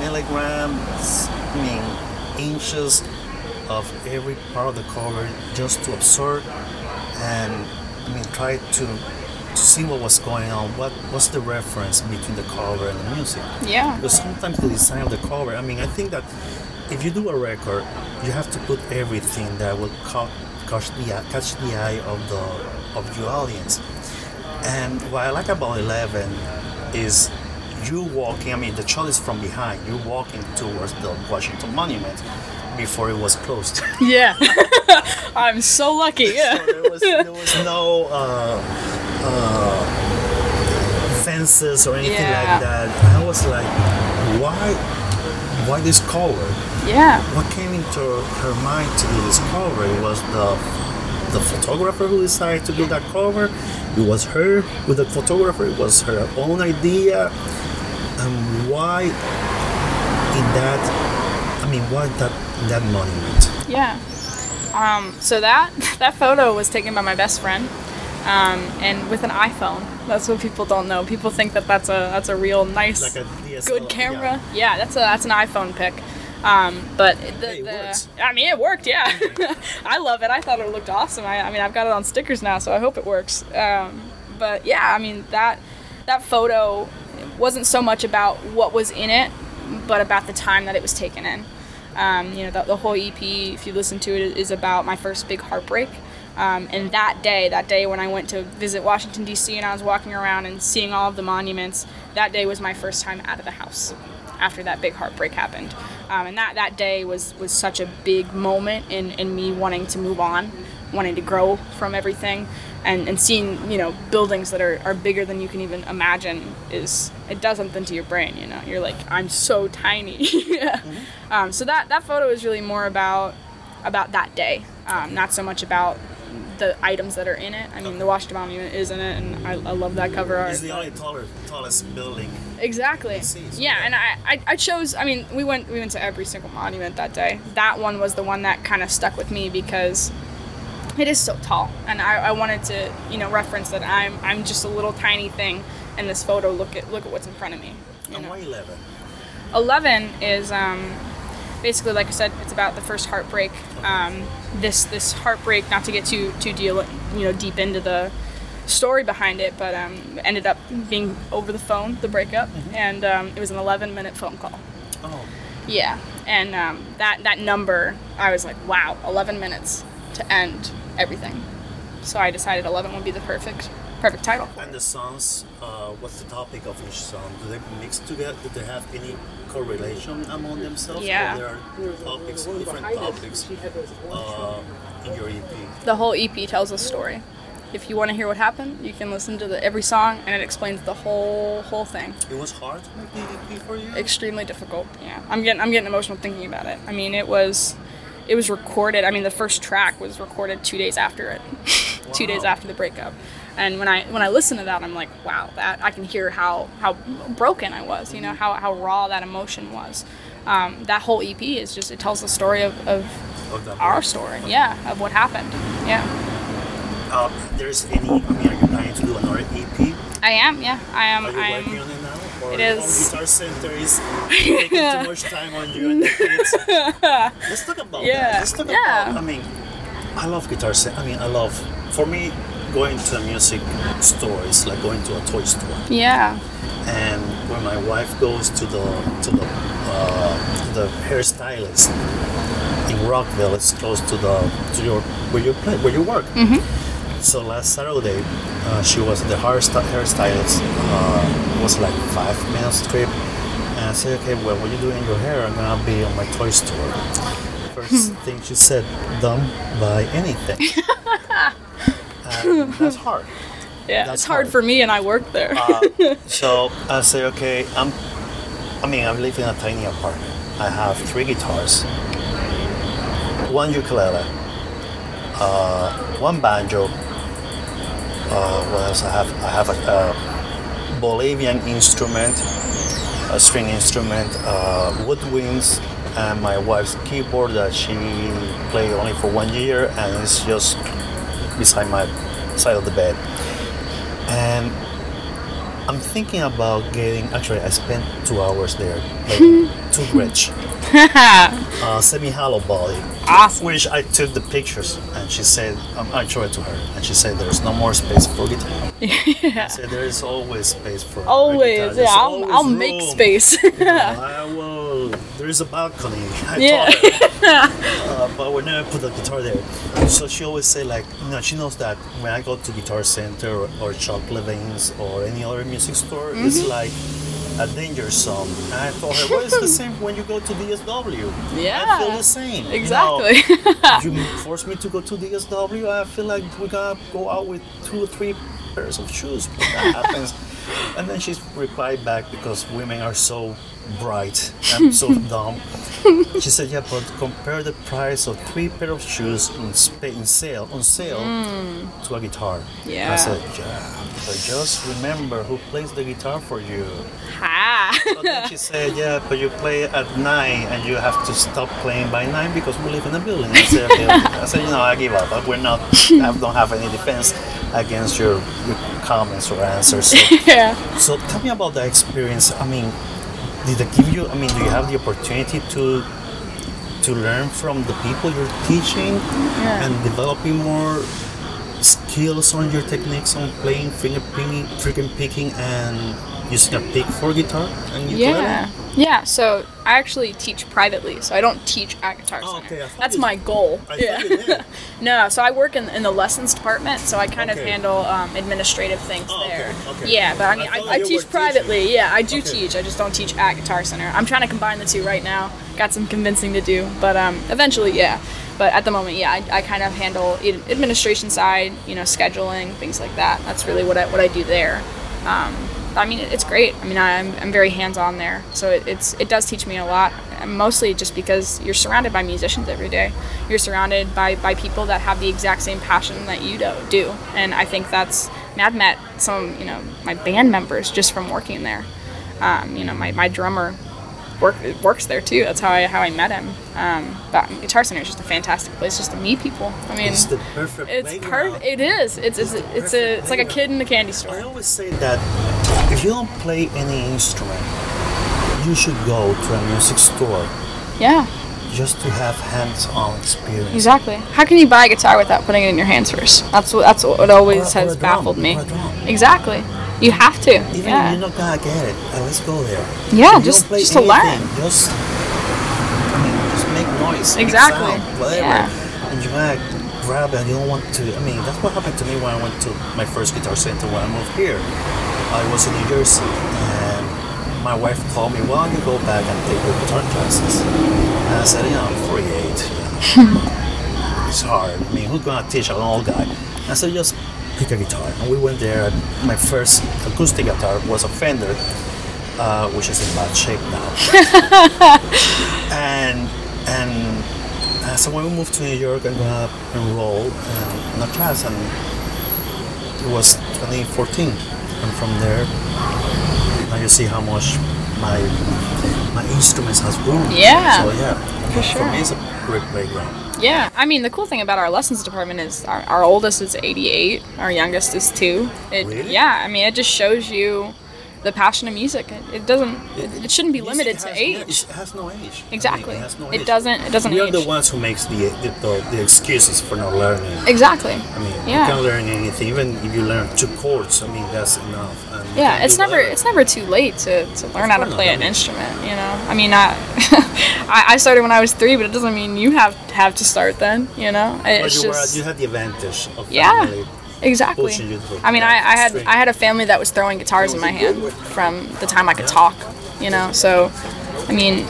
milligram, I mean, inches of every part of the cover just to observe and I mean try to to see what was going on. What what's the reference between the cover and the music? Yeah. Because sometimes the design of the cover. I mean, I think that if you do a record, you have to put everything that will ca- catch the eye- catch the eye of the of your audience. And what I like about Eleven is you walking. I mean, the shot is from behind. You're walking towards the Washington Monument before it was closed. Yeah. I'm so lucky. Yeah. So there was there was no uh, uh, fences or anything Yeah. like that. I was like, why, why this cover? Yeah. What came into her mind to do this cover? It was the the photographer who decided to do that cover. It was her with the photographer. It was her own idea. And why in that? I mean, why that that monument? Yeah. Um, so that that photo was taken by my best friend, um, and with an iPhone. That's what people don't know. People think that that's a that's a real nice, Like a good camera. Yeah. that's a that's an iPhone pic. Um, but the, Hey, it the. I mean, it worked. Yeah, I love it. I thought it looked awesome. I, I mean, I've got it on stickers now, so I hope it works. Um, but yeah, I mean that that photo wasn't so much about what was in it, but about the time that it was taken in. Um, you know, the, the whole EP, if you listen to it, is about my first big heartbreak, Um, and that day, that day when I went to visit Washington D.C. and I was walking around and seeing all of the monuments, that day was my first time out of the house after that big heartbreak happened. Um, and that, that day was, was such a big moment in, in me wanting to move on, wanting to grow from everything, and, and seeing you know buildings that are, are bigger than you can even imagine is it does something to your brain. You know, you're like I'm so tiny. yeah. um, so that that photo is really more about about that day, um, not so much about the items that are in it. I mean, the Washington Monument is in it, and I, I love that cover art. It's the only taller, tallest building. Exactly. Yeah, and I, I, I chose. I mean, we went we went to every single monument that day. That one was the one that kind of stuck with me because it is so tall, and I, I wanted to you know reference that I'm I'm just a little tiny thing in this photo. Look at look at what's in front of me. You And know? why 11? 11 is um, basically like I said, it's about the first heartbreak. Um, this this heartbreak, not to get too too deal you know deep into the story behind it, but um, ended up being over the phone, the breakup, and um, it was an 11 minute phone call. Oh, Yeah, and um, that that number, I was like, wow, 11 minutes to end everything. So I decided 11 would be the perfect perfect title. and the songs, uh, what's the topic of each song? Do they mix together? Do they have any correlation among themselves? Yeah. Or there are topics, different topics uh, in your EP? The whole EP tells a story. If you want to hear what happened, you can listen to the every song, and it explains the whole whole thing. It was hard to make the EP for you? Extremely difficult. Yeah, I'm getting I'm getting emotional thinking about it. I mean, it was it was recorded. I mean, the first track was recorded two days after it, two days after the breakup. And when I when I listen to that, I'm like, wow, that I can hear how how broken I was. You know how how raw that emotion was. Um, that whole EP is just it tells the story of, of our story. Yeah, of what happened. Yeah. Uh, there's any, I mean, are you planning to do another EP? I am, yeah. I am. Are you I'm. working on? Or It is. Home Guitar Center is taking too much time on you and the kids? Let's talk about Yeah, that. Let's talk yeah. about, I mean, I love Guitar Center. I mean, I love, for me, going to a music store is like going to a toy store. Yeah. And when my wife goes to the, to the, uh, the hairstylist in Rockville, it's close to the, to your, where you play, where you work. So last Saturday, uh, she was the hairst- hairstylist. Uh, it was like five minutes trip, and I said, "Okay, well, what are you doing your hair? I'm gonna be on my toy store." First thing she said, "Don't buy anything." that's hard. Yeah. That's it's hard, hard. for me, and I work there. So I say, "Okay, I'm. I mean, I live in a tiny apartment. I have three guitars, one ukulele, uh, one banjo. Uh, what else I have? I have a, a Bolivian instrument, a string instrument, uh, woodwinds, and my wife's keyboard that she played only for one year, and it's just beside my side of the bed. And I'm thinking about getting. Actually, I spent two hours there, like two Gretsch, uh, semi-hollow body, Awesome. which I took the pictures, and she said, um, I showed it to her, and she said, "There's no more space for guitar." I said, "There is always space for. Always. Yeah. I'll, I'll make space. I will. There is a balcony. I Yeah. uh, but we never put the guitar there. So she always say like, you know, she knows that when I go to Guitar Center or, or Chuck or any other music store, it's Mm-hmm. like a danger zone. And I told her, well, it's the same when you go to DSW. Yeah. I feel the same. you know. exactly. you force me to go to DSW, I feel like we're gonna go out with two or three pairs of shoes that happens. And then she replied back because women are so bright and so dumb. She said, "Yeah, but compare the price of three pair of shoes spa- in sale on sale to a guitar." And I said, "Yeah, but just remember who plays the guitar for you." ah. But then she said, "Yeah, but you play at nine, and you have to stop playing by nine because we live in a building." I said, okay, okay. "I said, you know, I give up. But we're not. I don't have any defense against your, your comments or answers." So, yeah. so tell me about that experience. I mean, did it give you? I mean, do you have the opportunity to to learn from the people you're teaching Yeah. and developing more skills on your techniques on playing finger picking, finger picking, and a pick for guitar and ukulele? Yeah. Yeah, so I actually teach privately, so I don't teach at Guitar Oh, Center. okay, That's my goal. I yeah. you no, so I work in, in the lessons department, so I kind of handle um, administrative things Oh, there. okay. Yeah, but I mean, I I, I, teach privately. Yeah, I do Okay. teach. I just don't teach at Guitar Center. I'm trying to combine the two right now. Got some convincing to do, but um, eventually, yeah. But at the moment, yeah, I, I kind of handle administration side, you know, scheduling, things like that. That's really what I, what I do there. Um, I mean, it's great. I mean, I'm, I'm very hands on there, so it, it's it does teach me a lot. Mostly just because you're surrounded by musicians every day. You're surrounded by, by people that have the exact same passion that you do, do. And I think that's. I mean, I've met some, you know, my band members just from working there. Um, you know, my, my drummer work works there too. That's how I how I met him. Um, but Guitar Center is just a fantastic place just to meet people. I mean, It's the perfect it's perfect. It is. It's it's it's a it's like a kid in a candy store. I always say that if you don't play any instrument, you should go to a music store Yeah, just to have hands-on experience. exactly. How can you buy a guitar without putting it in your hands first? That's what that's what always Or- or has drum, baffled me. or a drum. Exactly. You have to. Even if yeah. you're not gonna get it, uh, let's go there. Yeah, If you just- don't just to learn. Just, I mean, just make noise. make Exactly. sound, whatever. Yeah. And you're gonna grab it. You don't want to. I mean, that's what happened to me when I went to my first guitar center when I moved here. I was in New Jersey, and my wife told me, "Well, you go back and take your guitar classes." And I said, "You know, I'm 48. You know, it's hard. I mean, who's gonna teach an old guy?" I said, "Just pick a guitar." And we went there. And my first acoustic guitar was a Fender, uh, which is in bad shape now. and and uh, so when we moved to New York, I'm gonna enroll in a class, and it was 2014. And from there, now you see how much my my instruments has grown. Yeah, So yeah, for, sure. me, it's a great playground. Yeah, I mean the cool thing about our lessons department is our, our oldest is 88, our youngest is two. It, Really? Yeah, I mean it just shows you the passion of music. It, doesn't. It, it shouldn't be limited to age. It has no age. I Exactly. mean, it has no It age. doesn't- it doesn't We are age. the ones who makes the the, the, the excuses for not learning. Exactly. I mean, you can learn anything, even if you learn two chords. I mean, that's enough. Yeah, it's never it's never too late to, to learn how to play an instrument. You know, I mean, I, I I started when I was three, but it doesn't mean you have have to start then. You know, But it's you, were, just you had the advantage of Yeah. family. Exactly. pushing you to I mean, I, I had. I had a family that was throwing guitars in my hand from the time I could talk. You know, so I mean,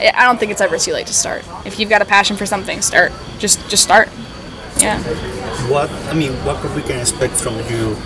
I don't think it's ever too late to start. If you've got a passion for something, start. Just just start. Yeah. What I mean, what could we can expect from you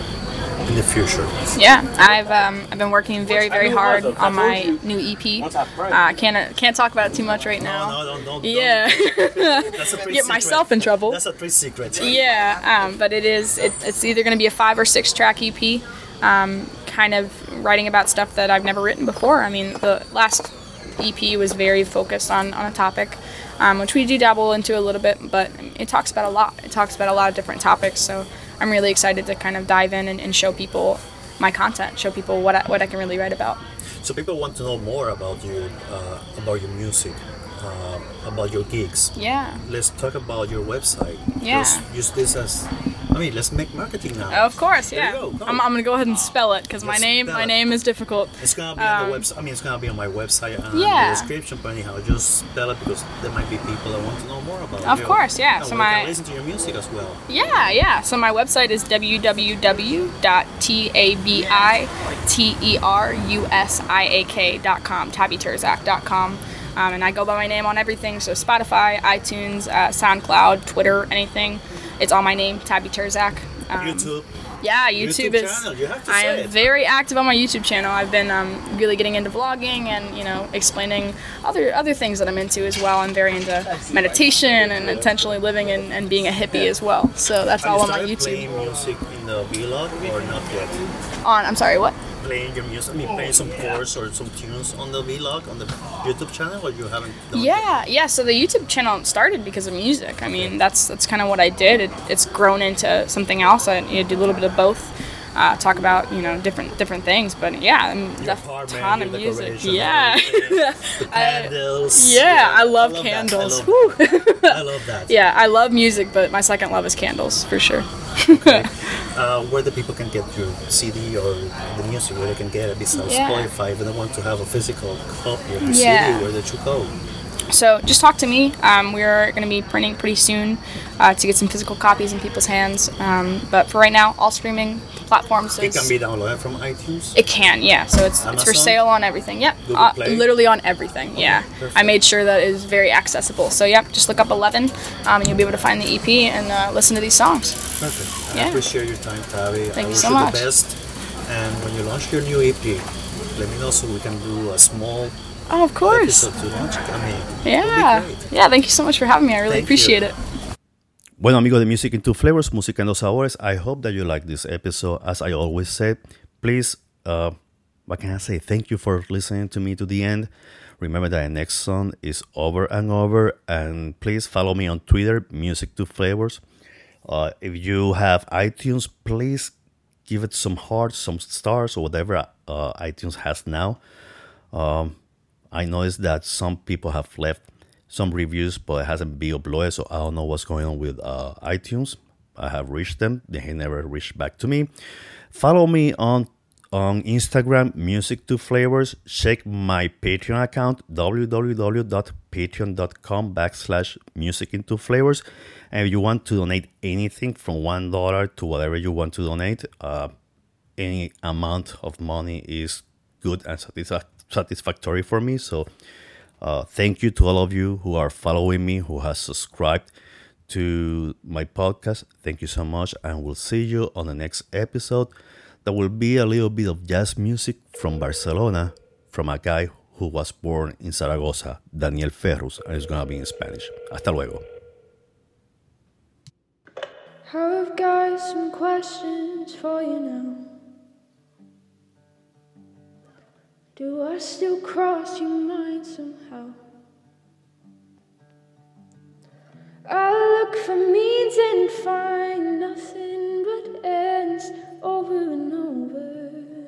in the future? Yeah, I've um, I've been working very very hard on my new EP. Uh, can't can't talk about it too much right now. No, no, don't, don't. Yeah, That's a pretty get myself in trouble. That's a pretty secret. Yeah, um, but it is. It, it's either going to be a five or six track EP, um, kind of writing about stuff that I've never written before. I mean, the last EP was very focused on on a topic, um, which we do dabble into a little bit, but it talks about a lot. It talks about a lot of different topics. So I'm really excited to kind of dive in and, and show people my content, show people what I, what I can really write about. So people want to know more about you, uh, about your music, uh, about your gigs. Yeah. Let's talk about your website. Yeah. Use, use this as. I mean, let's make marketing now. Of course, yeah. go, go. I'm, I'm gonna go ahead and spell it because my name my name is difficult. It's gonna be on the Um, website. I mean, it's gonna be on my website and Yeah. the description. But anyhow, just spell it because there might be people that want to know more about it. Of course, yeah. So my- listen to your music as well. Yeah, yeah. So my website is www.tabiteriusiak.com, tabbyterzak.com. Um, and I go by my name on everything. So Spotify, iTunes, uh, SoundCloud, Twitter, anything. It's all my name, Tabby Terzak. Um, YouTube. Yeah, YouTube, YouTube is. channel, you have to I am it. very active on my YouTube channel. I've been um, really getting into vlogging and you know explaining other other things that I'm into as well. I'm very into meditation and intentionally living and, and being a hippie as well. So that's all on my YouTube. playing music in the vlog or not yet? On I'm sorry, what? Playing your music, I mean, playing some oh, chords or some tunes on the vlog on the YouTube channel, or you haven't done Yeah, yeah. So the YouTube channel started because of music. I mean, that's that's kind of what I did. It, it's grown into something else. I you know, do a little bit of both. Uh, talk about you know different different things. But yeah, I mean, a ton of music. Yeah. Candles. Yeah, I love candles. I love, that. I love that. yeah, I love music, but my second love is candles for sure. Uh, where the people can get your CD or the music, where they can get it besides Yeah. Spotify, if they want to have a physical copy of the Yeah. CD, where they should go. So just talk to me. Um, we're going to be printing pretty soon uh, to get some physical copies in people's hands. Um, but for right now, all streaming platforms. It can be downloaded from iTunes. It can, yeah. So it's it's for sale on everything. Yep, uh, literally on everything. Yeah, perfect. I made sure that it is very accessible. So yep, just look up Eleven, um, and you'll be able to find the EP and uh, listen to these songs. Perfect. I Yeah. appreciate your time, Tavi. Thank I you wish so you much. the best. And when you launch your new EP, let me know so we can do a small Oh, of course. episode to launch it. I mean, Yeah, it'll be great. yeah. Thank you so much for having me. I really Thank appreciate you. it. Bueno, amigos de Music in Two Flavors, Música en Dos Sabores, I hope that you like this episode. As I always say, please, uh, what can I say? Thank you for listening to me to the end. Remember that the next song is over and over, and please follow me on Twitter, Music Two Flavors. Uh, if you have iTunes, please give it some hearts, some stars, or whatever uh, iTunes has now. Um, I noticed that some people have left some reviews, but it hasn't been uploaded, so I don't know what's going on with uh, iTunes. I have reached them; they never reached back to me. Follow me on on Instagram, Music to Flavors. Check my Patreon account, www.patreon.com backslash Music in Two Flavors. And if you want to donate anything from one dollar to whatever you want to donate, uh, any amount of money is good and satisfa- satisfactory for me. So, uh, thank you to all of you who are following me, who has subscribed to my podcast. Thank you so much, and we'll see you on the next episode. That will be a little bit of jazz music from Barcelona, from a guy who was born in Zaragoza, Daniel Ferrus, and it's gonna be in Spanish. Hasta luego. I've got some questions for you now. Do I still cross your mind somehow? I look for means and find nothing but ends over and over.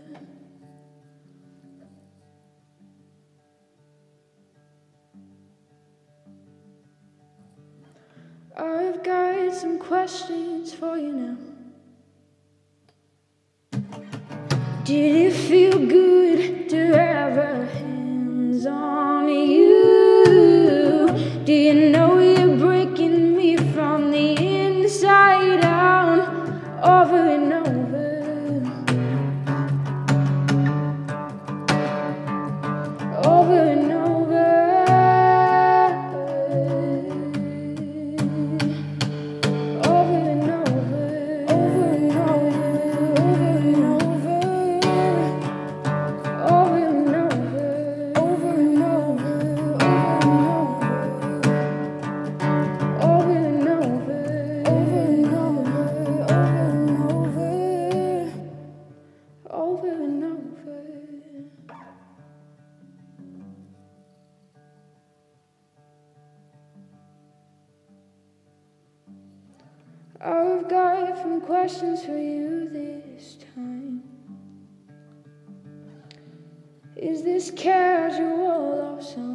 I've got some questions for you now. Did it feel good to have our hands on you? Do you know you're breaking me from the inside out over and over? Over Is this casual or something